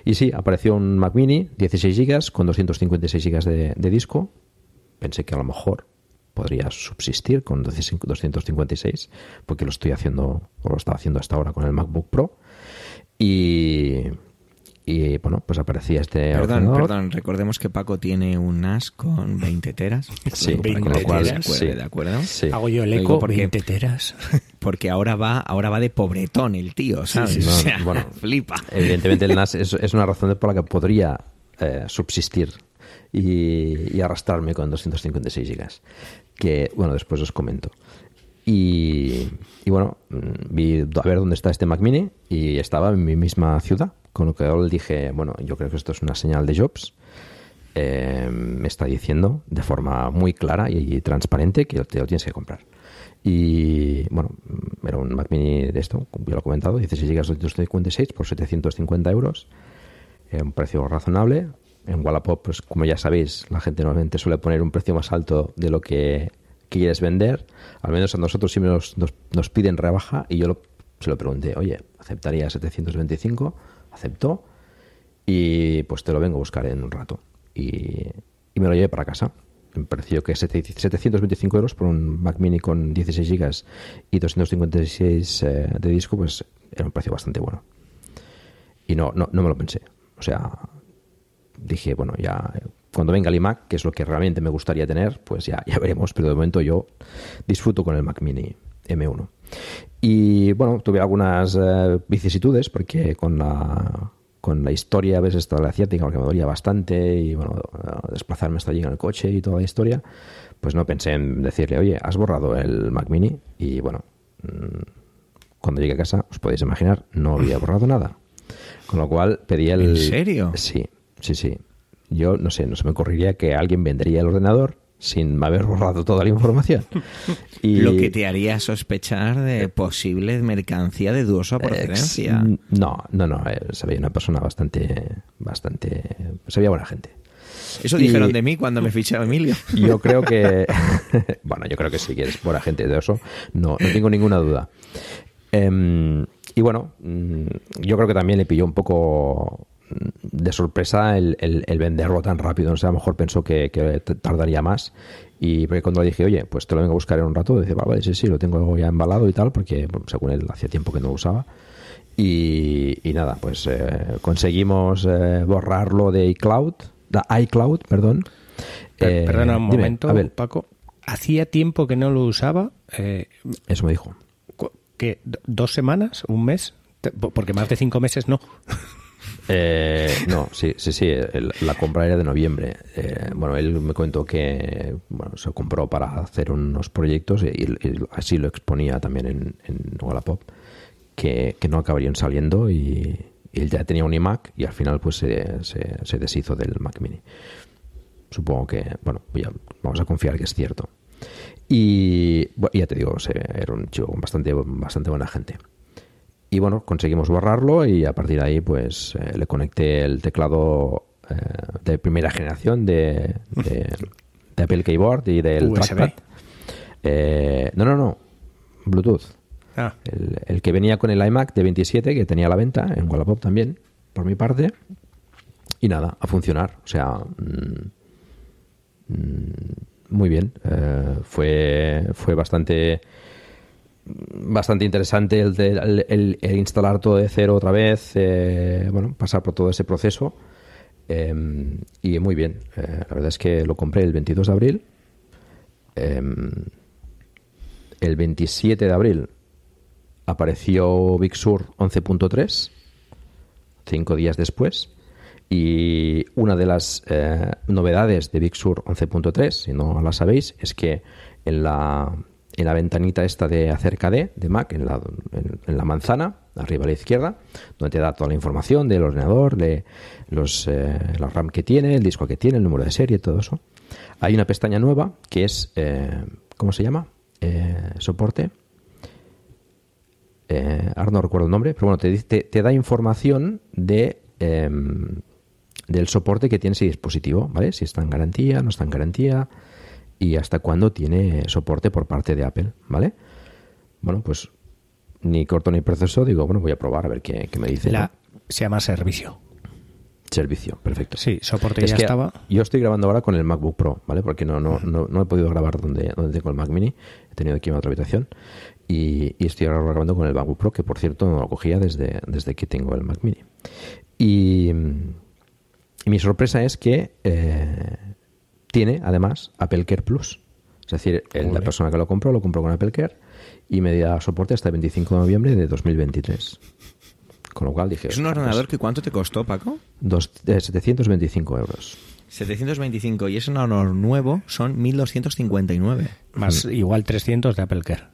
Y sí, apareció un Mac Mini, 16 GB, con 256 GB de, de disco. Pensé que a lo mejor podría subsistir con 256, porque lo estoy haciendo, o lo estaba haciendo hasta ahora con el MacBook Pro. Y, y bueno, pues aparecía este Perdón, ordenador. perdón, recordemos que Paco tiene un NAS con 20 teras. Sí, Para que 20 la gente se teras, acuerde, sí. ¿de acuerdo? Sí. Hago yo el Lo eco, porque- 20 teras. Porque ahora va, ahora va de pobretón el tío, ¿sabes? sí, sí. O sea, Bueno, flipa. Evidentemente el NAS es, es una razón por la que podría eh, subsistir y, y arrastrarme con 256 gigas. Que, bueno, después os comento. Y, y bueno, mm, vi a ver dónde está este Mac Mini y estaba en mi misma ciudad. Con lo que dije, bueno, yo creo que esto es una señal de Jobs. Eh, me está diciendo de forma muy clara y, transparente que te lo tienes que comprar. Y bueno, era un Mac Mini de esto, ya lo he comentado, 16 GB 256 por 750 euros. Eh, un precio razonable. En Wallapop, pues como ya sabéis, la gente normalmente suele poner un precio más alto de lo que quieres vender. Al menos a nosotros siempre nos, nos, nos piden rebaja y yo lo- se lo pregunté, oye, ¿aceptaría 725? Aceptó y pues te lo vengo a buscar en un rato. Y, y me lo llevé para casa. me pareció que 725 euros por un Mac Mini con 16 GB y 256 eh, de disco, pues era un precio bastante bueno. Y no, no, no me lo pensé. O sea, dije, bueno, ya cuando venga el iMac, que es lo que realmente me gustaría tener, pues ya, ya veremos, pero de momento yo disfruto con el Mac Mini M1. Y bueno, tuve algunas eh, vicisitudes porque con la, con la historia, ves, esto de la asiática, porque me dolía bastante y bueno, desplazarme hasta allí en el coche y toda la historia, pues no pensé en decirle, oye, has borrado el Mac Mini y bueno, mm, cuando llegué a casa, os podéis imaginar, no había borrado nada. Con lo cual pedí el... ¿En serio? Sí, sí, sí. Yo no sé, no se me ocurriría que alguien vendería el ordenador sin haber borrado toda la información. Y... Lo que te haría sospechar de posible mercancía de dudosa procedencia. No, no, no. Se veía una persona bastante, bastante... Se veía buena gente. Eso dijeron de mí cuando me fichaba Emilio. Yo creo que... bueno, yo creo que sí que eres buena gente de eso. No, no tengo ninguna duda. Em, y bueno, mm, yo creo que también le pilló un poco de sorpresa el, el, venderlo tan rápido. No sé, a lo mejor pensó que, tardaría más. Y porque cuando le dije, oye, pues te lo vengo a buscar en un rato, dice, vale, sí, sí, lo tengo ya embalado y tal, porque según él hacía tiempo que no lo usaba. Y, nada, pues eh, conseguimos eh, borrarlo de iCloud, de iCloud, perdón. Eh, perdona un momento, Paco. Hacía tiempo que no lo usaba. Eso me dijo. ¿Qué? ¿Dos semanas? ¿Un mes? Porque más de cinco meses no. Eh, no, sí, sí, sí. la compra era de noviembre. Eh, bueno, él me contó que bueno, se compró para hacer unos proyectos y, así lo exponía también en, en Wallapop, que, no acabarían saliendo y, él ya tenía un iMac y al final pues se, se, deshizo del Mac Mini. Supongo que, bueno, vamos a confiar que es cierto. Y ya te digo, era un chico bastante, bastante buena gente. Y bueno, conseguimos borrarlo y a partir de ahí pues eh, le conecté el teclado eh, de primera generación de, de, Apple Keyboard y del trackpad. Eh, no, no, no. Bluetooth. Ah. El, que venía con el iMac de 27 que tenía a la venta en Wallapop también, por mi parte. Y nada, a funcionar. O sea, mm, mm, muy bien. fue, fue bastante bastante interesante el, instalar todo de cero otra vez, eh, bueno, pasar por todo ese proceso. Em, y muy bien, eh, la verdad es que lo compré el 22 de abril. Em, el 27 de abril apareció Big Sur 11.3, cinco días después. Y una de las eh, novedades de Big Sur 11.3, si no la sabéis, es que en la en la ventanita esta de acerca de, de Mac, en la, en, la manzana, arriba a la izquierda, donde te da toda la información del ordenador, de los, eh, la RAM que tiene, el disco que tiene, el número de serie, todo eso. Hay una pestaña nueva que es, eh, ¿cómo se llama? Eh, soporte. ahora no recuerdo el nombre, pero bueno, te, te, te da información de em, del soporte que tiene ese dispositivo, ¿vale? Si está en garantía, no está en garantía, y hasta cuándo tiene soporte por parte de Apple, ¿vale? Bueno, pues ni corto ni proceso, digo, bueno, voy a probar a ver qué, me dice. Se llama servicio. Servicio, perfecto. Sí, soporte ya estaba. Yo estoy grabando ahora con el MacBook Pro, ¿vale? Porque no, no, no, he podido grabar donde, donde tengo el Mac Mini. He tenido aquí en otra habitación. Y, estoy ahora grabando con el MacBook Pro, que por cierto no lo cogía desde, desde que tengo el Mac Mini. Y, mi sorpresa es que eh, tiene además Apple Care Plus. Es decir, la persona que lo compró lo compró con Apple Care y me dio soporte hasta el 25 de noviembre de 2023. Con lo cual dije... ¿Es un ordenador pues que cuánto te costó, Paco? Dos, 725 eh, euros. 725 y ese ordenador nuevo son 1259. Más igual 300 de Apple Care.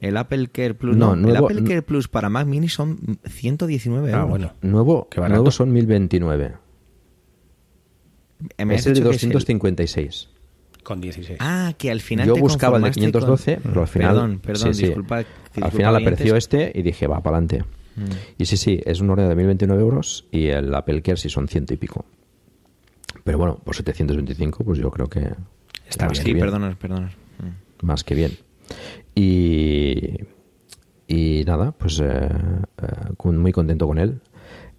El Apple Care Plus no, el Apple Care Plus para Mac Mini son 119 ah, euros. Ah, bueno. Nuevo, nuevo son 1029 es el de 256. Con 16. Ah, que al final. Yo buscaba el de 512, pero al final. Perdón, perdón, disculpa, Al final apareció este y dije, va, para adelante. Mm. Y sí, sí, es un orden de 1029 euros y el Apple Care sí son ciento y pico. Pero bueno, por 725, pues yo creo que. Está bien. Sí, perdona, perdona. Mm. Más que bien. Y. Y nada, pues eh, eh, muy contento con él.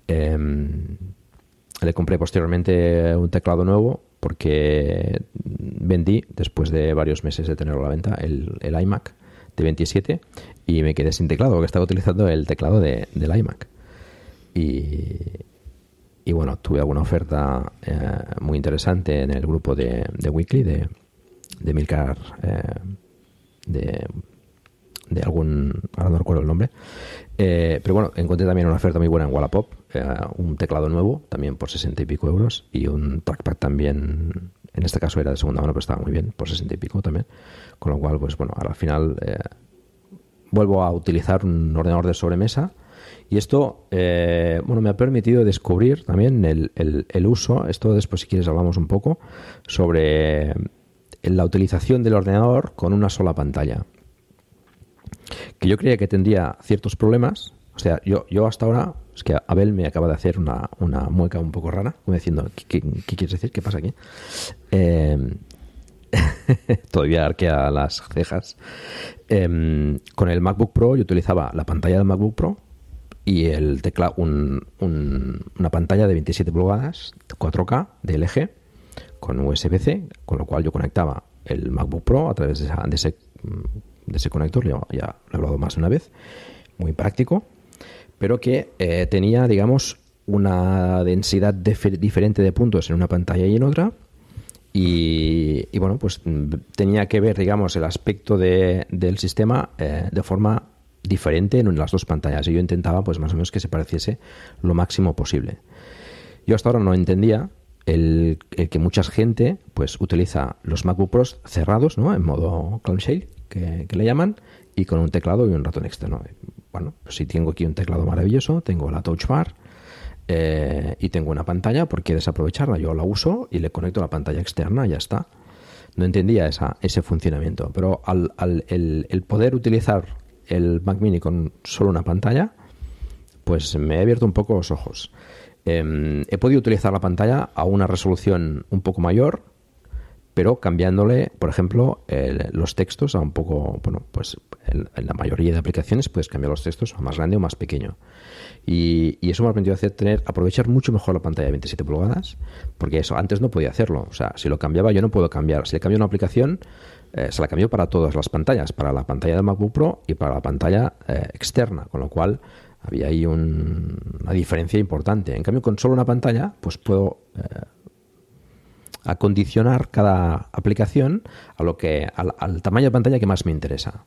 Eh, le compré posteriormente un teclado nuevo porque vendí, después de varios meses de tenerlo a la venta, el, iMac de 27 y me quedé sin teclado, porque estaba utilizando el teclado de, del iMac. Y, y bueno, tuve alguna oferta eh, muy interesante en el grupo de, de Weekly de, de Milcar, eh, de, de algún, ahora no recuerdo el nombre. Eh, pero bueno, encontré también una oferta muy buena en Wallapop, eh, un teclado nuevo, también por 60 y pico euros, y un trackpad también, en este caso era de segunda mano, pero estaba muy bien, por 60 y pico también. Con lo cual, pues bueno, al final eh, vuelvo a utilizar un ordenador de sobremesa. Y esto, eh, bueno, me ha permitido descubrir también el, el- el uso, esto después si quieres hablamos un poco, sobre la utilización del ordenador con una sola pantalla que yo creía que tendría ciertos problemas. O sea, yo, yo hasta ahora, es que Abel me acaba de hacer una, una mueca un poco rara, como diciendo, ¿qué, quieres decir? ¿Qué pasa aquí? Eh, todavía arquea las cejas. Eh, con el MacBook Pro yo utilizaba la pantalla del MacBook Pro y el teclado, un- un- una pantalla de 27 pulgadas, 4K de LG, con USB-C, con lo cual yo conectaba el MacBook Pro a través de, esa- de ese, de ese conector, ya lo he hablado más de una vez, muy práctico, pero que eh, tenía, digamos, una densidad difer- diferente de puntos en una pantalla y en otra, y, bueno, pues mm, tenía que ver, digamos, el aspecto de- del sistema eh, de forma diferente en las dos pantallas. Y yo intentaba, pues más o menos, que se pareciese lo máximo posible. Yo hasta ahora no entendía el, que mucha gente pues utiliza los MacBook Pros cerrados, ¿no? En modo clamshell, que le llaman, y con un teclado y un ratón externo. Bueno, pues si tengo aquí un teclado maravilloso, tengo la Touch Bar, eh, y tengo una pantalla, ¿por qué desaprovecharla? Yo la uso y le conecto la pantalla externa y ya está. No entendía esa, ese funcionamiento, pero al, al- el, poder utilizar el Mac Mini con solo una pantalla, pues me he abierto un poco los ojos. Em, he podido utilizar la pantalla a una resolución un poco mayor, pero cambiándole, por ejemplo, los textos a un poco, bueno, pues en, la mayoría de aplicaciones puedes cambiar los textos a más grande o más pequeño. Y, eso me ha permitido hacer tener, aprovechar mucho mejor la pantalla de 27 pulgadas, porque eso antes no podía hacerlo. O sea, si lo cambiaba yo no puedo cambiar. Si le cambio una aplicación, eh, se la cambio para todas las pantallas, para la pantalla del MacBook Pro y para la pantalla eh, externa, con lo cual había ahí un- una diferencia importante. En cambio, con solo una pantalla, pues puedo eh, acondicionar cada aplicación a lo que al, al tamaño de pantalla que más me interesa.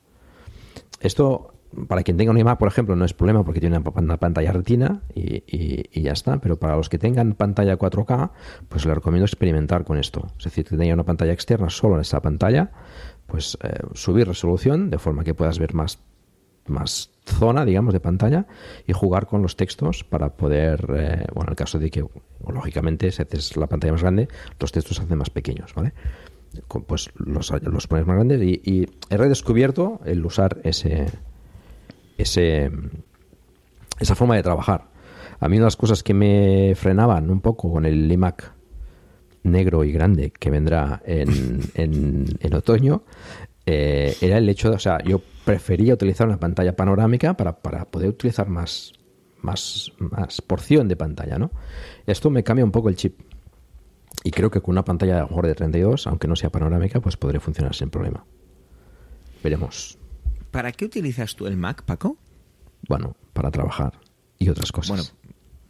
Esto, para quien tenga un iMac, por ejemplo, no es problema porque tiene una, pa- una pantalla retina y, y- ya está. Pero para los que tengan pantalla 4K, pues les recomiendo experimentar con esto. Es decir, que tenga una pantalla externa solo en esa pantalla, pues eh, subir resolución de forma que puedas ver más, más zona, digamos, de pantalla y jugar con los textos para poder, eh, bueno, en el caso de que, lógicamente, si haces la pantalla más grande, los textos se hacen más pequeños, ¿vale? Pues los, los pones más grandes y, he redescubierto el usar ese, ese, esa forma de trabajar. A mí una de las cosas que me frenaban un poco con el iMac negro y grande que vendrá en, en, en otoño eh, era el hecho de, o sea, yo prefería utilizar una pantalla panorámica para, para poder utilizar más, más, más porción de pantalla, ¿no? Esto me cambia un poco el chip. Y creo que con una pantalla a lo mejor de 32, aunque no sea panorámica, pues podría funcionar sin problema. Veremos. ¿Para qué utilizas tú el Mac, Paco? Bueno, para trabajar y otras cosas.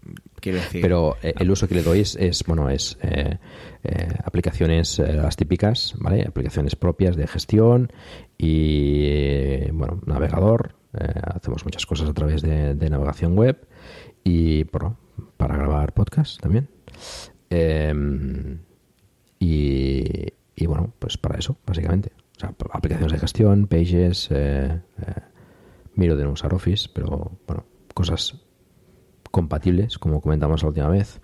Bueno, quiero decir... Pero eh, el uso que le doy es, es, bueno, es eh, eh, aplicaciones las típicas, ¿vale? Aplicaciones propias de gestión y, bueno, navegador. Eh, hacemos muchas cosas a través de, navegación web y, bueno, para grabar podcast también. Eh, y, y, bueno, pues para eso, básicamente. O sea, aplicaciones de gestión, pages, eh, eh, miro de no usar Office, pero, bueno, cosas compatibles, como comentamos la última vez.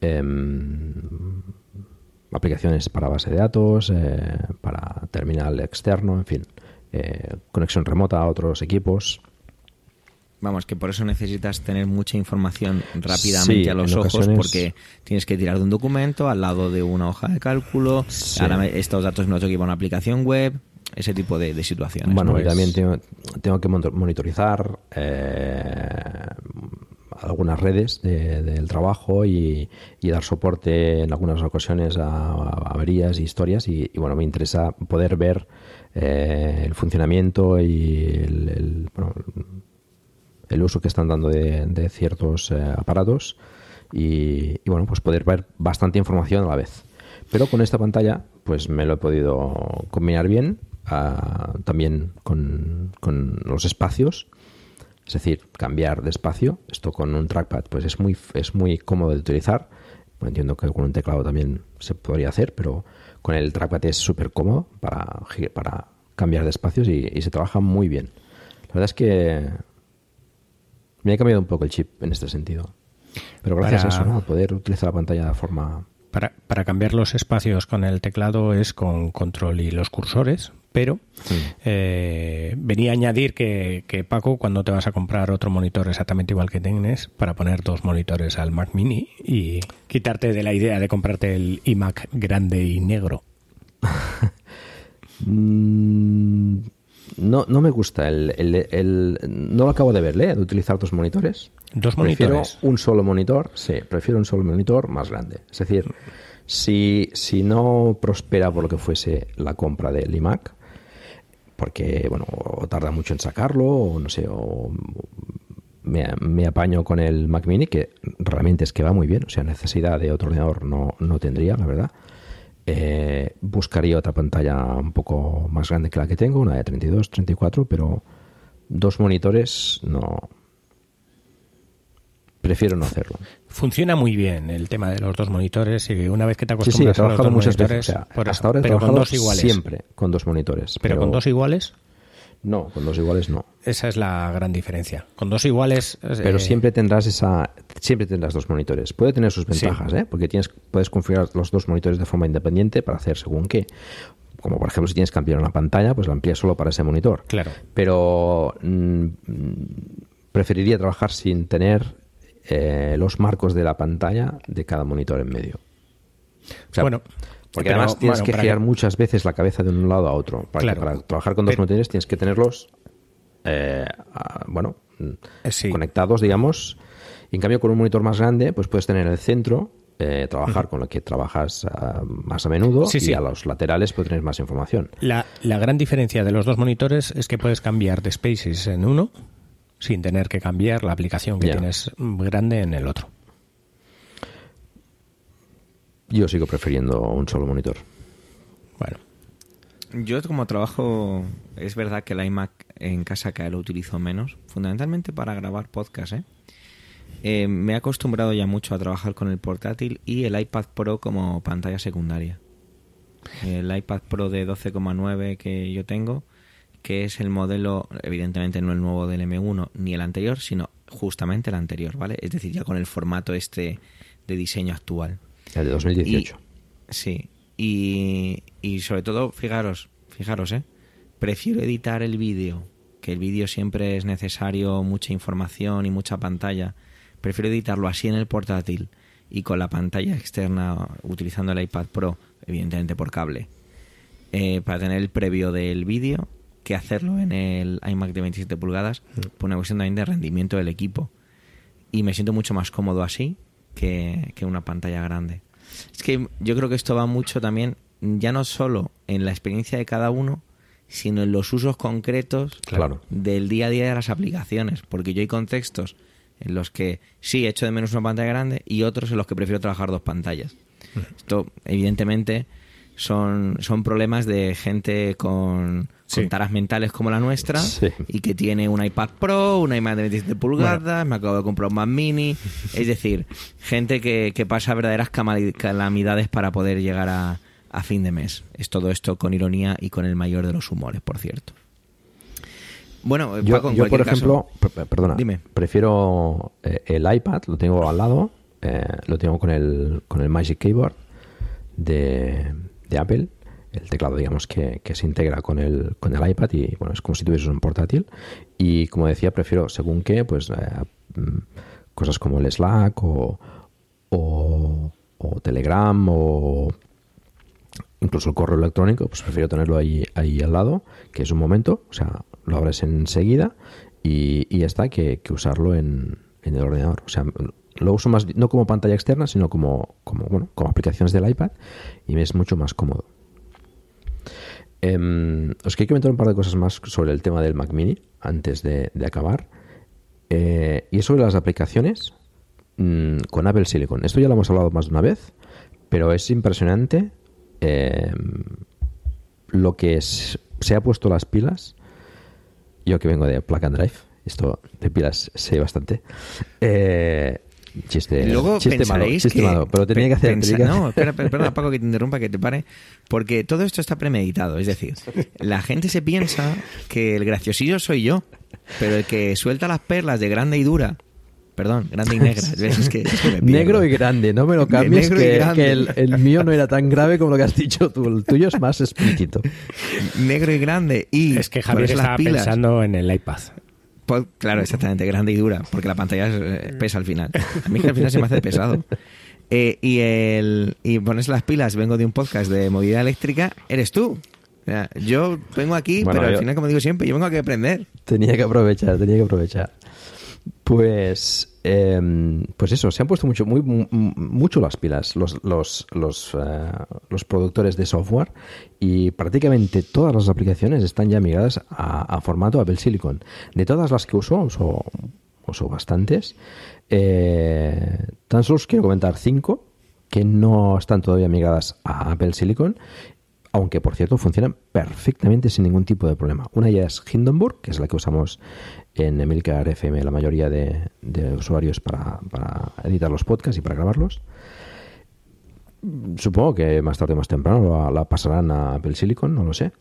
Em, aplicaciones para base de datos, eh, para terminal externo, en fin, eh, conexión remota a otros equipos. Vamos, que por eso necesitas tener mucha información rápidamente Sí, a los ojos, ocasiones- porque tienes que tirar de un documento al lado de una hoja de cálculo. Sí. Ahora estos datos me los tengo que llevar a una aplicación web, ese tipo de, de situaciones. Bueno, ¿no? y Es- también tengo, tengo que mon- monitorizar eh, algunas redes del trabajo y, dar soporte en algunas ocasiones a, averías y historias y, bueno, me interesa poder ver eh, el funcionamiento y el, el, uso que están dando de, ciertos eh, aparatos y, y, bueno, pues poder ver bastante información a la vez. Pero con esta pantalla pues me lo he podido combinar bien también con, los espacios, es decir, cambiar de espacio. Esto con un trackpad pues es muy, es muy cómodo de utilizar. Entiendo que con un teclado también se podría hacer, pero con el trackpad es súper cómodo para, para cambiar de espacios y, se trabaja muy bien. La verdad es que me ha cambiado un poco el chip en este sentido. Pero gracias a eso, ¿no? poder utilizar la pantalla de forma para, para, cambiar los espacios con el teclado es con control y los cursores, pero eh, venía a añadir que, Paco, cuando te vas a comprar otro monitor exactamente igual que tienes, para poner dos monitores al Mac Mini y quitarte de la idea de comprarte el iMac grande y negro. Mm, no, no me gusta el, el, no lo acabo de ver, ¿eh? de utilizar dos monitores. Dos monitores. Prefiero un solo monitor, sí, prefiero un solo monitor más grande. Es decir, si, si no prospera por lo que fuese la compra del iMac, porque, bueno, tarda mucho en sacarlo, o no sé, o me, apaño con el Mac Mini, que realmente es que va muy bien, o sea, necesidad de otro ordenador no, no tendría, la verdad. Eh, buscaría otra pantalla un poco más grande que la que tengo, una de 32, 34, pero dos monitores no, prefiero no hacerlo. Funciona muy bien el tema de los dos monitores y una vez que te acostumbras a los dos monitores, hasta ahora he trabajado con dos iguales. siempre con dos monitores. ¿Pero, con dos iguales? No, con dos iguales no. Esa es la gran diferencia. Con dos iguales. Pero eh, siempre tendrás esa, siempre tendrás dos monitores. Puede tener sus ventajas, ¿eh? porque tienes, puedes configurar los dos monitores de forma independiente para hacer según qué. Como por ejemplo si tienes que ampliar una pantalla, pues la amplías solo para ese monitor. Claro. Pero mm, preferiría trabajar sin tener eh, los marcos de la pantalla de cada monitor en medio. bueno, porque además tienes que girar muchas veces la cabeza de un lado a otro. Para, trabajar con dos monitores tienes que tenerlos, eh, bueno, eh, conectados, digamos. Y en cambio, con un monitor más grande, pues puedes tener en el centro trabajar con lo que trabajas ah, más a menudo y a los laterales puedes tener más información. La, la, gran diferencia de los dos monitores es que puedes cambiar de spaces en uno sin tener que cambiar la aplicación que tienes grande en el otro. Yo sigo prefiriendo un solo monitor. Bueno. Yo como trabajo, es verdad que el iMac en casa que lo utilizo menos, fundamentalmente para grabar podcast, ¿eh? ¿eh? me he acostumbrado ya mucho a trabajar con el portátil y el iPad Pro como pantalla secundaria. El iPad Pro de 12,9 que yo tengo que es el modelo, evidentemente no el nuevo del M1 ni el anterior, sino justamente el anterior, ¿vale? Es decir, ya con el formato este de diseño actual. El de 2018. sí, y, y sobre todo, fijaros, fijaros, ¿eh? Prefiero editar el vídeo, que el vídeo siempre es necesario mucha información y mucha pantalla. Prefiero editarlo así en el portátil y con la pantalla externa utilizando el iPad Pro, evidentemente por cable, eh, para tener el previo del vídeo que hacerlo en el iMac de 27 pulgadas mm. por una cuestión también de rendimiento del equipo. Y me siento mucho más cómodo así que, una pantalla grande. Es que yo creo que esto va mucho también, ya no solo en la experiencia de cada uno, sino en los usos concretos del día a día de las aplicaciones. Porque yo hay contextos en los que sí echo de menos una pantalla grande y otros en los que prefiero trabajar dos pantallas. Mm. Esto, evidentemente, son, son problemas de gente con, taras mentales como la nuestra y que tiene un iPad Pro, una iMac de 27 pulgadas, me acabo de comprar un Mac Mini. Es decir, gente que, que pasa verdaderas calamidades para poder llegar a, a fin de mes. Es todo esto con ironía y con el mayor de los humores, por cierto. Bueno, yo, por ejemplo, perdona, Dime. prefiero eh, el iPad, lo tengo al lado, eh, lo tengo con el, con el Magic Keyboard de, de Apple, el teclado digamos que, se integra con el, con el iPad y bueno, es como si tuvieses un portátil y como decía, prefiero según qué, pues eh, mm, cosas como el Slack o, o, Telegram o incluso el correo electrónico, pues prefiero tenerlo ahí, ahí al lado, que es un momento, o sea, lo abres enseguida y, y ya está, que, que usarlo en, en el ordenador. O sea, lo uso más no como pantalla externa, sino como, como, bueno, como aplicaciones del iPad y me es mucho más cómodo. Em, os quiero comentar un par de cosas más sobre el tema del Mac Mini antes de, acabar. Eh, y es sobre las aplicaciones mm, con Apple Silicon. Esto ya lo hemos hablado más de una vez, pero es impresionante em, lo que se ha puesto las pilas. Yo que vengo de Plug and Drive, esto de pilas sé bastante. Eh, Chiste, luego chiste malo, pero tenía que hacer. No, espera, espera, Paco, que te interrumpa, que te pare, porque todo esto está premeditado. Es decir, la gente se piensa que el graciosillo soy yo, pero el que suelta las perlas de grande y dura Perdón, grande y negra. Negro y grande, no me lo cambies, que, que el, mío no era tan grave como lo que has dicho tú. El tuyo es más explícito. Negro y grande. Y es que Javier estaba pensando en el iPad. Pues, claro, exactamente, grande y dura, porque la pantalla eh, pesa al final. A mí que al final se me hace pesado. Eh, y, el, y pones las pilas, vengo de un podcast de movilidad eléctrica, eres tú. yo vengo aquí, pero al final, como digo siempre, yo vengo aquí a aprender. Tenía que aprovechar, tenía que aprovechar. Pues, em, pues eso, se han puesto mucho, mucho las pilas los, los, eh, los, productores de software y prácticamente todas las aplicaciones están ya migradas a, formato Apple Silicon. De todas las que uso, uso bastantes, eh, tan solo os quiero comentar cinco que no están todavía migradas a Apple Silicon aunque por cierto funcionan perfectamente sin ningún tipo de problema. Una ya es Hindenburg, que es la que usamos en Emilcar FM la mayoría de, usuarios para, editar los podcasts y para grabarlos. Supongo que más tarde o más temprano la, pasarán a Apple Silicon, no lo sé.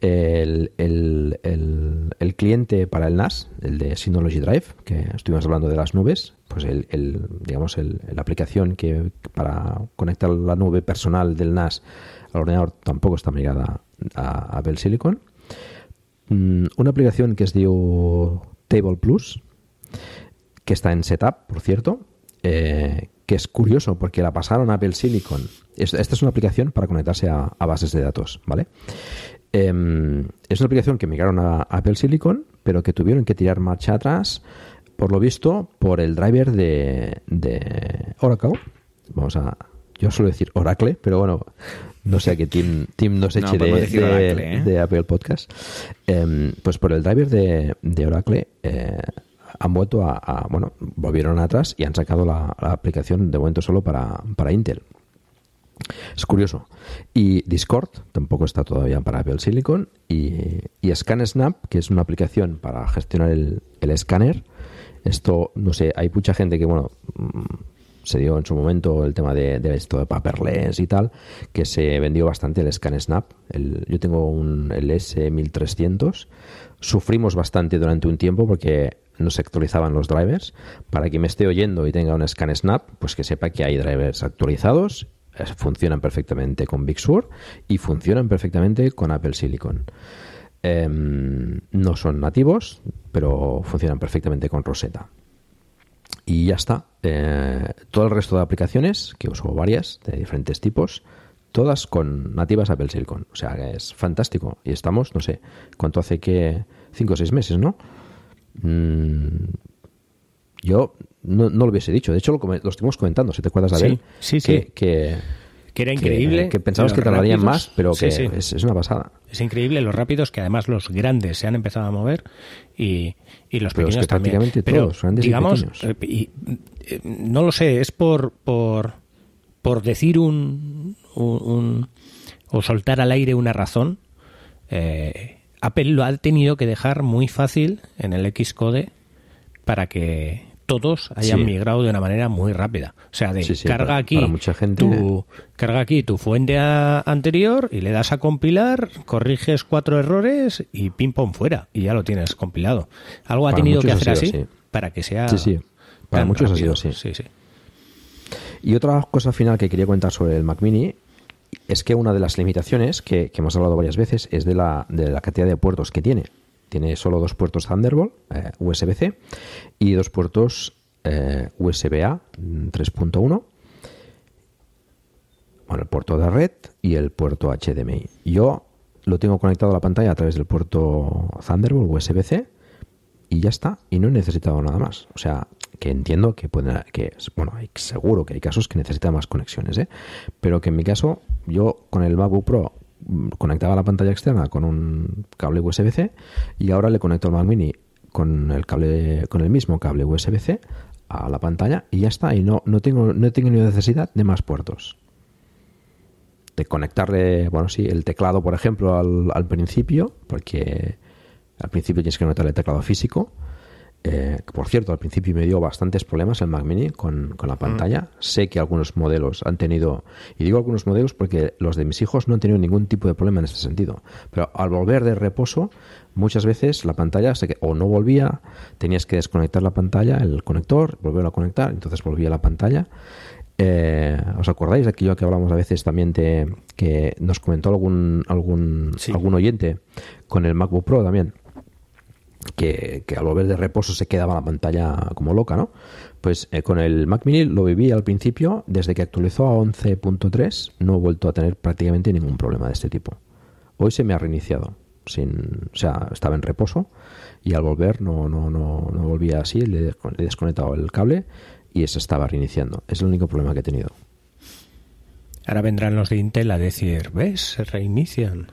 El, cliente para el NAS, el de Synology Drive, que estuvimos hablando de las nubes, pues el, digamos la aplicación que para conectar la nube personal del NAS al ordenador tampoco está ligada a Apple Silicon. Mm, una aplicación que es de Table Plus, que está en setup, por cierto, eh, que es curioso porque la pasaron a Apple Silicon. Esta es una aplicación para conectarse a, bases de datos, ¿vale? Em, es una aplicación que migraron a Apple Silicon, pero que tuvieron que tirar marcha atrás, por lo visto, por el driver de, de Oracle. Vamos a. Yo suelo decir Oracle, pero bueno, no sé a qué Tim, nos eche ¿eh? de, Apple Podcast, em, pues por el driver de, Oracle eh, han vuelto a, bueno, volvieron atrás y han sacado la, aplicación de momento solo para, para Intel. Es curioso. Y Discord tampoco está todavía para Apple Silicon. Y, y ScanSnap, que es una aplicación para gestionar el, el escáner. Esto, no sé, hay mucha gente que, bueno, se dio en su momento el tema de, esto de paperless y tal, que se vendió bastante el ScanSnap. El, yo tengo un, el S1300. Sufrimos bastante durante un tiempo porque no se actualizaban los drivers. Para quien me esté oyendo y tenga un ScanSnap, pues que sepa que hay drivers actualizados, eh, funcionan perfectamente con Big Sur y funcionan perfectamente con Apple Silicon. Em, no son nativos, pero funcionan perfectamente con Rosetta. Y ya está. Eh, todo el resto de aplicaciones, que uso varias, de diferentes tipos, todas con nativas Apple Silicon. O sea, es fantástico. Y estamos, no sé, ¿cuánto hace que? Cinco o seis meses, ¿no? Mm, yo no, lo hubiese dicho. De hecho, lo, lo estuvimos comentando, si te acuerdas, de Sí, sí, que que era increíble. Que, pensamos que tardarían más, pero que Es, una pasada. Es increíble los rápidos que además los grandes se han empezado a mover y, los pero pequeños prácticamente todos, grandes digamos, y pequeños. Eh, no lo sé, es por, por, por decir un, un, o soltar al aire una razón. Eh, Apple lo ha tenido que dejar muy fácil en el Xcode para que todos hayan migrado de una manera muy rápida. O sea, de carga aquí mucha gente... tu carga aquí tu fuente anterior y le das a compilar, corriges cuatro errores y pim pom fuera y ya lo tienes compilado. Algo ha tenido que hacer así, para que sea. Para muchos ha sido así. Sí, sí. Y otra cosa final que quería comentar sobre el Mac Mini es que una de las limitaciones que, hemos hablado varias veces es de la, de la cantidad de puertos que tiene. Tiene solo dos puertos Thunderbolt, eh, USB-C, y dos puertos eh, USB-A 3.1. Mm, bueno, el puerto de red y el puerto HDMI. Yo lo tengo conectado a la pantalla a través del puerto Thunderbolt USB-C y ya está. Y no he necesitado nada más. O sea, que entiendo que pueden, que bueno, seguro que hay casos que necesitan más conexiones, ¿eh? pero que en mi caso, yo con el MacBook Pro conectaba la pantalla externa con un cable USB-C y ahora le conecto el Mac Mini con el cable, con el mismo cable USB-C a la pantalla y ya está. Y no, no tengo, no tengo ni necesidad de más puertos. De conectarle, bueno, sí, el teclado, por ejemplo, al, al principio, porque al principio tienes que conectar el teclado físico eh, por cierto, al principio me dio bastantes problemas el Mac Mini con, la mm. pantalla. Sé que algunos modelos han tenido, y digo algunos modelos porque los de mis hijos no han tenido ningún tipo de problema en este sentido. Pero al volver de reposo, muchas veces la pantalla se, o no volvía, tenías que desconectar la pantalla, el conector, volverlo a conectar, entonces volvía la pantalla. Eh, ¿Os acordáis de aquello que hablamos a veces también de que nos comentó algún algún algún oyente con el MacBook Pro también? Que, al volver de reposo se quedaba la pantalla como loca, ¿no? Pues eh, con el Mac Mini lo viví al principio, desde que actualizó a 11.3 no he vuelto a tener prácticamente ningún problema de este tipo. Hoy se me ha reiniciado, sin, o sea, estaba en reposo y al volver no, no, no, no volvía así, le, he desconectado el cable y se estaba reiniciando. Es el único problema que he tenido. Ahora vendrán los de Intel a decir, ¿ves? Se reinician.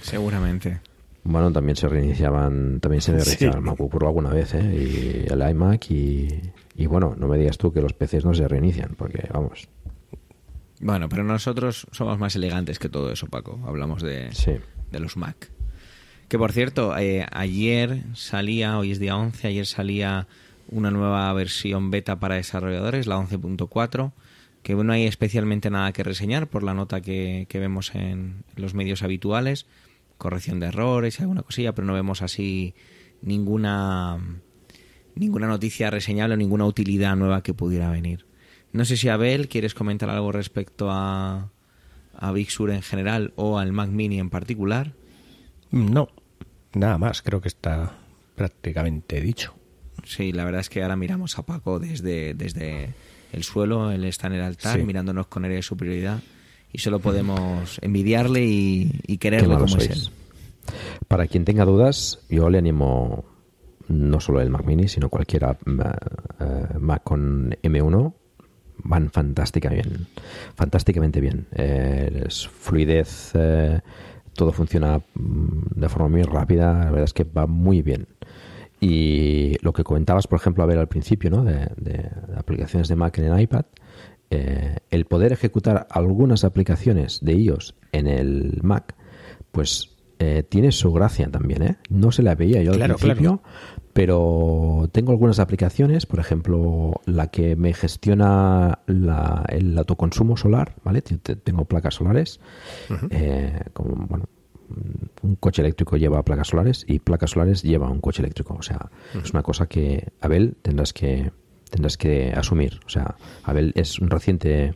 Seguramente. Bueno, también se reiniciaban, también se reiniciaba el MacBook Pro alguna vez, ¿eh? Y el iMac y, bueno, no me digas tú que los PCs no se reinician, porque vamos. Bueno, pero nosotros somos más elegantes que todo eso, Paco. Hablamos de, de los Mac. Que por cierto, eh, ayer salía, hoy es día 11, ayer salía una nueva versión beta para desarrolladores, la 11.4, que no hay especialmente nada que reseñar por la nota que, que vemos en los medios habituales corrección de errores y alguna cosilla, pero no vemos así ninguna ninguna noticia reseñable o ninguna utilidad nueva que pudiera venir. No sé si Abel quieres comentar algo respecto a, a Big Sur en general o al Mac Mini en particular. No, nada más, creo que está prácticamente dicho. Sí, la verdad es que ahora miramos a Paco desde, desde el suelo, él está en el altar, mirándonos con él de superioridad y solo podemos envidiarle y, y quererle como es él. Para quien tenga dudas, yo le animo no solo el Mac Mini, sino cualquier eh, Mac con M1 van fantástica bien, fantásticamente bien. Eh, es fluidez, eh, todo funciona mm, de forma muy rápida, la verdad es que va muy bien. Y lo que comentabas, por ejemplo, a ver al principio, ¿no? de, de aplicaciones de Mac en el iPad, eh, el poder ejecutar algunas aplicaciones de iOS en el Mac, pues eh, tiene su gracia también. ¿eh? No se la veía yo al principio, pero tengo algunas aplicaciones, por ejemplo, la que me gestiona el autoconsumo solar, ¿vale? Tengo placas solares, como, bueno, un coche eléctrico lleva placas solares y placas solares lleva un coche eléctrico. O sea, es una cosa que, Abel, tendrás que, tendrás que asumir. O sea, Abel es un reciente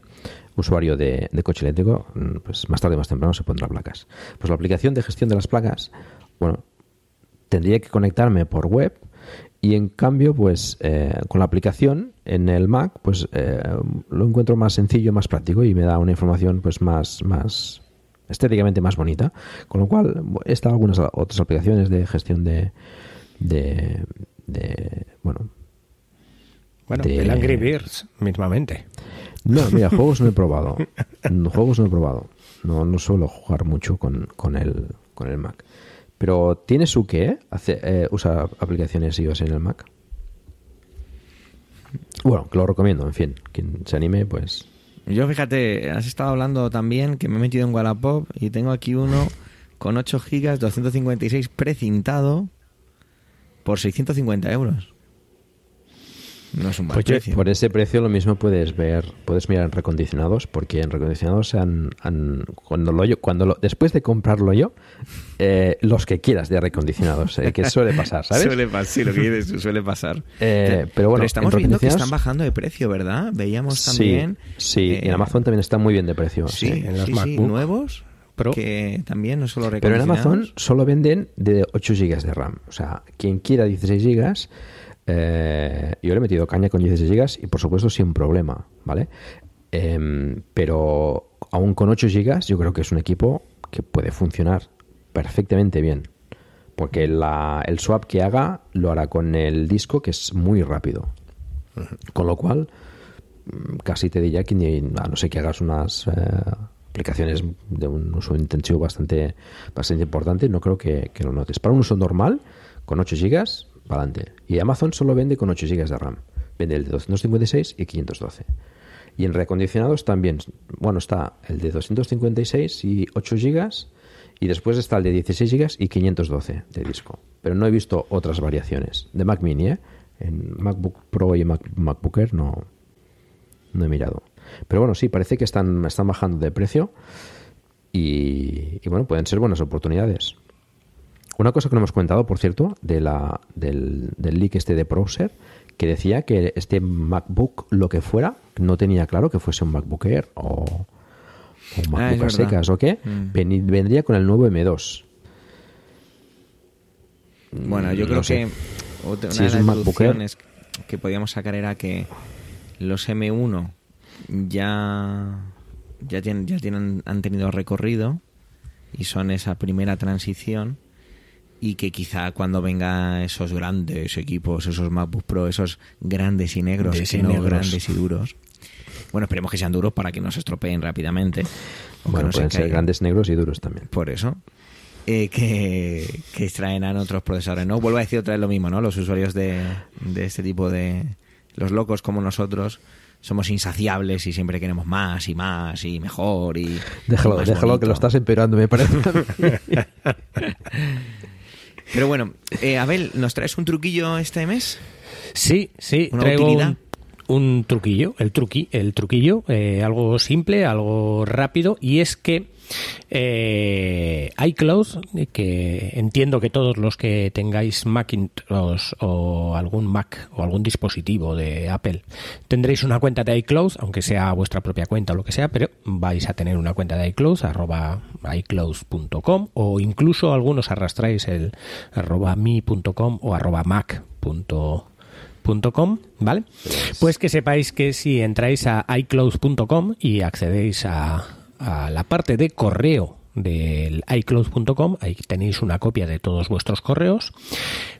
usuario de, coche eléctrico, mm, pues más tarde o más temprano se pondrá placas. Pues la aplicación de gestión de las placas, bueno, tendría que conectarme por web y en cambio, pues eh, con la aplicación en el Mac, pues eh, lo encuentro más sencillo, más práctico y me da una información pues más, más estéticamente más bonita. Con lo cual, están algunas otras aplicaciones de gestión de, de, de bueno, bueno, el Angry Birds, mismamente. No, mira, juegos no he probado. juegos no he probado. No, no suelo jugar mucho con, con, el, con el Mac. Pero ¿tiene su qué? Hace, eh, ¿Usa aplicaciones iOS en el Mac? Bueno, que lo recomiendo, en fin. Quien se anime, pues... Yo fíjate, has estado hablando también que me he metido en Wallapop y tengo aquí uno con 8 gigas, 256 precintado por 650 euros. No es un mal pues Por ese precio lo mismo puedes ver, puedes mirar en recondicionados, porque en recondicionados han, cuando lo yo, cuando lo, después de comprarlo yo, eh, los que quieras de recondicionados, eh, que suele pasar, ¿sabes? suele pasar, sí, lo que dices, suele pasar. Eh, pero bueno, estamos viendo que están bajando de precio, ¿verdad? Veíamos también. Sí, sí en Amazon también está muy bien de precio. Sí, en los sí, nuevos. que también no solo Pero en Amazon solo venden de 8 GB de RAM. O sea, quien quiera 16 GB eh, yo le he metido caña con 16 GB y por supuesto sin problema, ¿vale? Em, pero aún con 8 GB yo creo que es un equipo que puede funcionar perfectamente bien. Porque el swap que haga lo hará con el disco que es muy rápido. Con lo cual, mm, casi te diría que ni, a no ser que hagas unas eh, aplicaciones de un uso intensivo bastante, bastante importante, no creo que, que lo notes. Para un uso normal, con 8 GB, para adelante. Y Amazon solo vende con 8 GB de RAM. Vende el de 256 y 512. Y en reacondicionados también, bueno, está el de 256 y 8 GB y después está el de 16 GB y 512 de disco. Pero no he visto otras variaciones. De Mac Mini, ¿eh? En MacBook Pro y Mac, MacBook Air no, no he mirado. Pero bueno, sí, parece que están, están bajando de precio y, y bueno, pueden ser buenas oportunidades. Una cosa que no hemos comentado, por cierto, de la, del, del leak este de Browser, que decía que este MacBook, lo que fuera, no tenía claro que fuese un MacBook Air o, o Ah, MacBook a verdad. secas o qué, Mm. vendría con el nuevo M2. Bueno, yo Mm, creo sé. que otra, Si una de las deducciones que podíamos sacar era que los M1 ya ya tienen, ya tienen han tenido recorrido y son esa primera transición y que quizá cuando venga esos grandes equipos, esos MacBook Pro, esos grandes y negros, que y no grandes y duros. Bueno, esperemos que sean duros para que no se estropeen rápidamente. Bueno, no se pueden ser grandes negros y duros también. Por eso. eh, que, que extraerán otros procesadores. No vuelvo a decir otra vez lo mismo, ¿no? Los usuarios de, de este tipo de. Los locos como nosotros somos insaciables y siempre queremos más y más y mejor y. Déjalo, y déjalo que lo estás empeorando, me parece. Pero bueno, eh, Abel, ¿nos traes un truquillo este mes? Sí, sí, ¿Una traigo utilidad? un, un truquillo, el truqui, el truquillo, eh, algo simple, algo rápido, y es que eh, iCloud, que entiendo que todos los que tengáis Macintosh o algún Mac o algún dispositivo de Apple tendréis una cuenta de iCloud, aunque sea vuestra propia cuenta o lo que sea, pero vais a tener una cuenta de iCloud, arroba iCloud.com o incluso algunos arrastráis el arroba mi.com o arroba mac.com ¿vale? Pues que sepáis que si entráis a iCloud.com y accedéis a, a la parte de correo del iCloud.com, ahí tenéis una copia de todos vuestros correos,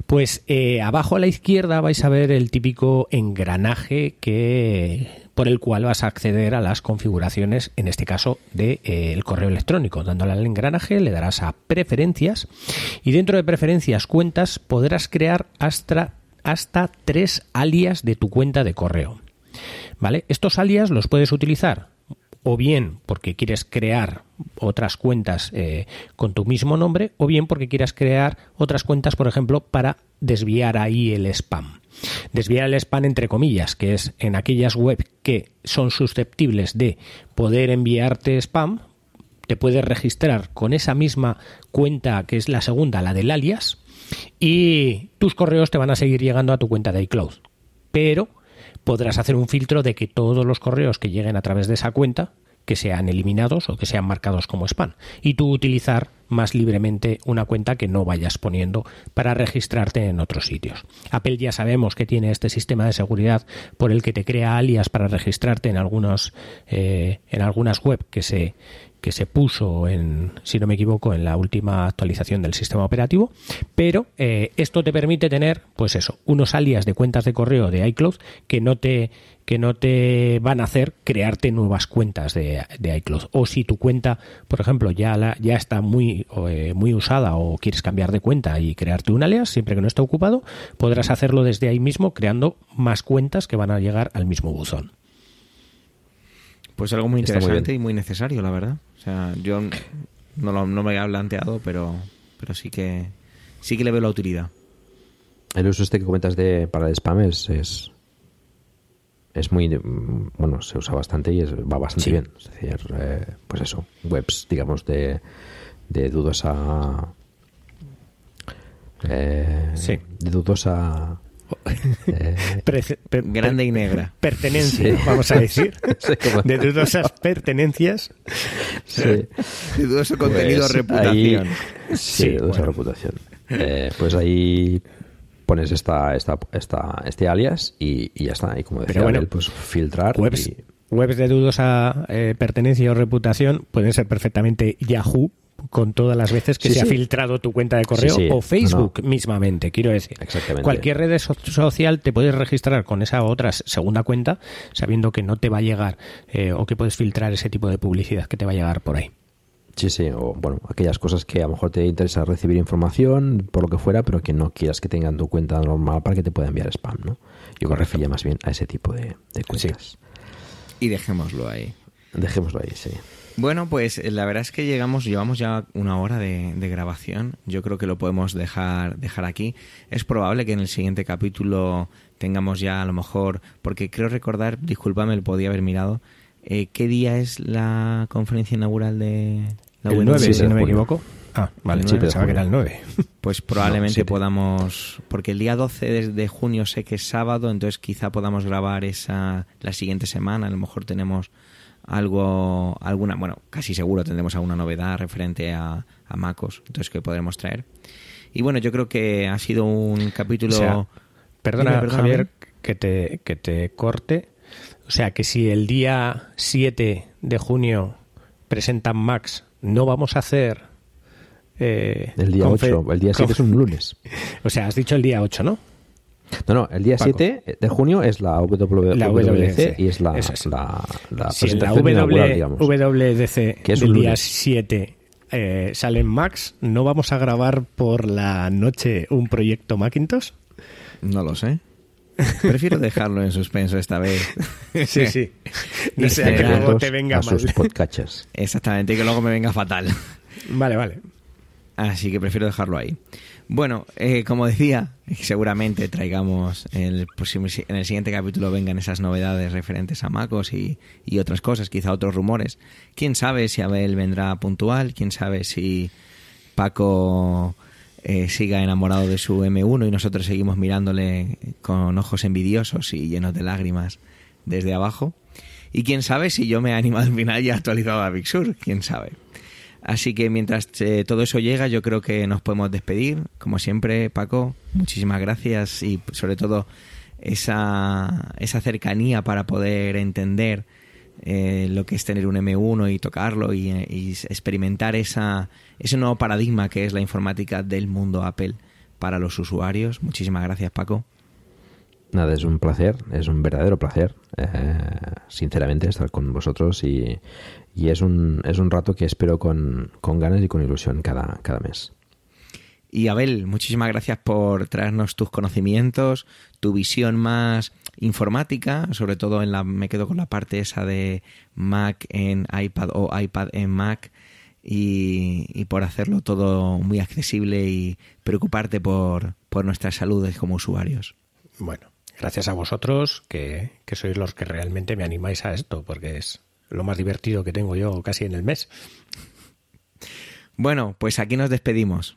pues eh, abajo a la izquierda vais a ver el típico engranaje que por el cual vas a acceder a las configuraciones, en este caso del de, eh, correo electrónico. Dándole al engranaje le darás a preferencias y dentro de preferencias cuentas podrás crear hasta, hasta tres alias de tu cuenta de correo. ¿Vale? Estos alias los puedes utilizar o bien porque quieres crear otras cuentas eh, con tu mismo nombre, o bien porque quieras crear otras cuentas, por ejemplo, para desviar ahí el spam. Desviar el spam entre comillas, que es en aquellas web que son susceptibles de poder enviarte spam, te puedes registrar con esa misma cuenta que es la segunda, la del alias, y tus correos te van a seguir llegando a tu cuenta de iCloud. Pero podrás hacer un filtro de que todos los correos que lleguen a través de esa cuenta que sean eliminados o que sean marcados como spam y tú utilizar más libremente una cuenta que no vayas poniendo para registrarte en otros sitios. Apple ya sabemos que tiene este sistema de seguridad por el que te crea alias para registrarte en algunos eh, en algunas web que se que se puso en, si no me equivoco, en la última actualización del sistema operativo, pero eh, esto te permite tener, pues eso, unos alias de cuentas de correo de iCloud que no te que no te van a hacer crearte nuevas cuentas de, de iCloud. O si tu cuenta, por ejemplo, ya, la, ya está muy, eh, muy usada o quieres cambiar de cuenta y crearte un alias, siempre que no esté ocupado, podrás hacerlo desde ahí mismo creando más cuentas que van a llegar al mismo buzón. Pues algo muy interesante y muy necesario, la verdad. O sea, yo no, lo, no me había planteado, pero, pero sí que sí que le veo la utilidad. El uso este que comentas de para el spam es, es, es muy mm, bueno se usa bastante y es- va bastante Sí. bien es decir eh, pues eso webs digamos de, de dudosa eh, Sí. de dudosa eh, Prece- per- Grande per- y negra. Pertenencia, Sí. vamos a decir. Sí, como- De dudosas pertenencias. sí. De dudoso contenido Pues reputación. ahí- sí, Sí, de dudosa bueno. reputación Eh, pues ahí pones esta, esta, esta, este alias y, y ya está y como decía bueno, Abel, pues filtrar Webs, y- webs de dudosa eh, pertenencia o reputación pueden ser perfectamente Yahoo, con todas las veces que Sí, se ha filtrado tu cuenta de correo Sí, sí. o Facebook No, mismamente, quiero decir. Exactamente. Cualquier red so- social te puedes registrar con esa otra segunda cuenta sabiendo que no te va a llegar eh, o que puedes filtrar ese tipo de publicidad que te va a llegar por ahí. Sí, sí, o bueno, aquellas cosas que a lo mejor te interesa recibir información, por lo que fuera, pero que no quieras que tengan tu cuenta normal para que te pueda enviar spam, ¿no? Yo me refería más bien a ese tipo de, de cuentas. Y dejémoslo ahí. Dejémoslo ahí, sí. Bueno, pues eh, la verdad es que llegamos, llevamos ya una hora de, de grabación. Yo creo que lo podemos dejar, dejar aquí. Es probable que en el siguiente capítulo tengamos ya a lo mejor, porque creo recordar, discúlpame, lo podía haber mirado, eh, ¿qué día es la conferencia inaugural de la el WWDC? 9, sí, si de no me equivoco. Ah, vale, El 7 de pensaba que era el junio. 9. Pues probablemente podamos, porque el día 12 de, de junio sé que es sábado, entonces quizá podamos grabar esa la siguiente semana. A lo mejor tenemos algo, alguna, bueno, casi seguro tendremos alguna novedad referente a, a MacOS, entonces que podremos traer. Y bueno, yo creo que ha sido un capítulo. O sea, perdona, Dime, perdona, Javier, que te, que te corte. O sea, que si el día 7 de junio presentan Max, no vamos a hacer... eh, El día confe- 8, el día 7 es un lunes. O sea, has dicho el día 8, ¿no? No, no, el día Paco. 7 de junio es la, La WWDC y es la, es. la, la la presentación inaugural, W- digamos. WWDC Que es del un día lunes. 7 eh, sale en Max, ¿no vamos a grabar por la noche un proyecto Macintosh? No lo sé. Prefiero dejarlo en suspenso esta vez. Sí, sí. No sea que luego te venga a sus mal. podcatchers. Exactamente, y que luego me venga fatal. Vale, vale. Así que prefiero dejarlo ahí. Bueno, eh, como decía, seguramente traigamos el en el siguiente capítulo vengan esas novedades referentes a MacOS y, y otras cosas, quizá otros rumores. Quién sabe si Abel vendrá puntual, quién sabe si Paco eh, siga enamorado de su M1 y nosotros seguimos mirándole con ojos envidiosos y llenos de lágrimas desde abajo. Y quién sabe si yo me he animado al final y he actualizado a Big Sur, quién sabe. Así que mientras eh, todo eso llega, yo creo que nos podemos despedir. Como siempre, Paco, muchísimas gracias y sobre todo esa, esa cercanía para poder entender eh, lo que es tener un M1 y tocarlo y, y experimentar esa, ese nuevo paradigma que es la informática del mundo Apple para los usuarios. Muchísimas gracias, Paco. Nada, es un placer, es un verdadero placer, eh, sinceramente, estar con vosotros y, y es, un, es un rato que espero con, con ganas y con ilusión cada, cada mes. Y Abel, muchísimas gracias por traernos tus conocimientos, tu visión más informática, sobre todo en la me quedo con la parte esa de Mac en iPad o iPad en Mac y, y por hacerlo todo muy accesible y preocuparte por, por nuestras saludes como usuarios. Bueno, gracias a vosotros que, sois los que realmente me animáis a esto, porque es lo más divertido que tengo yo casi en el mes. Bueno, pues aquí nos despedimos.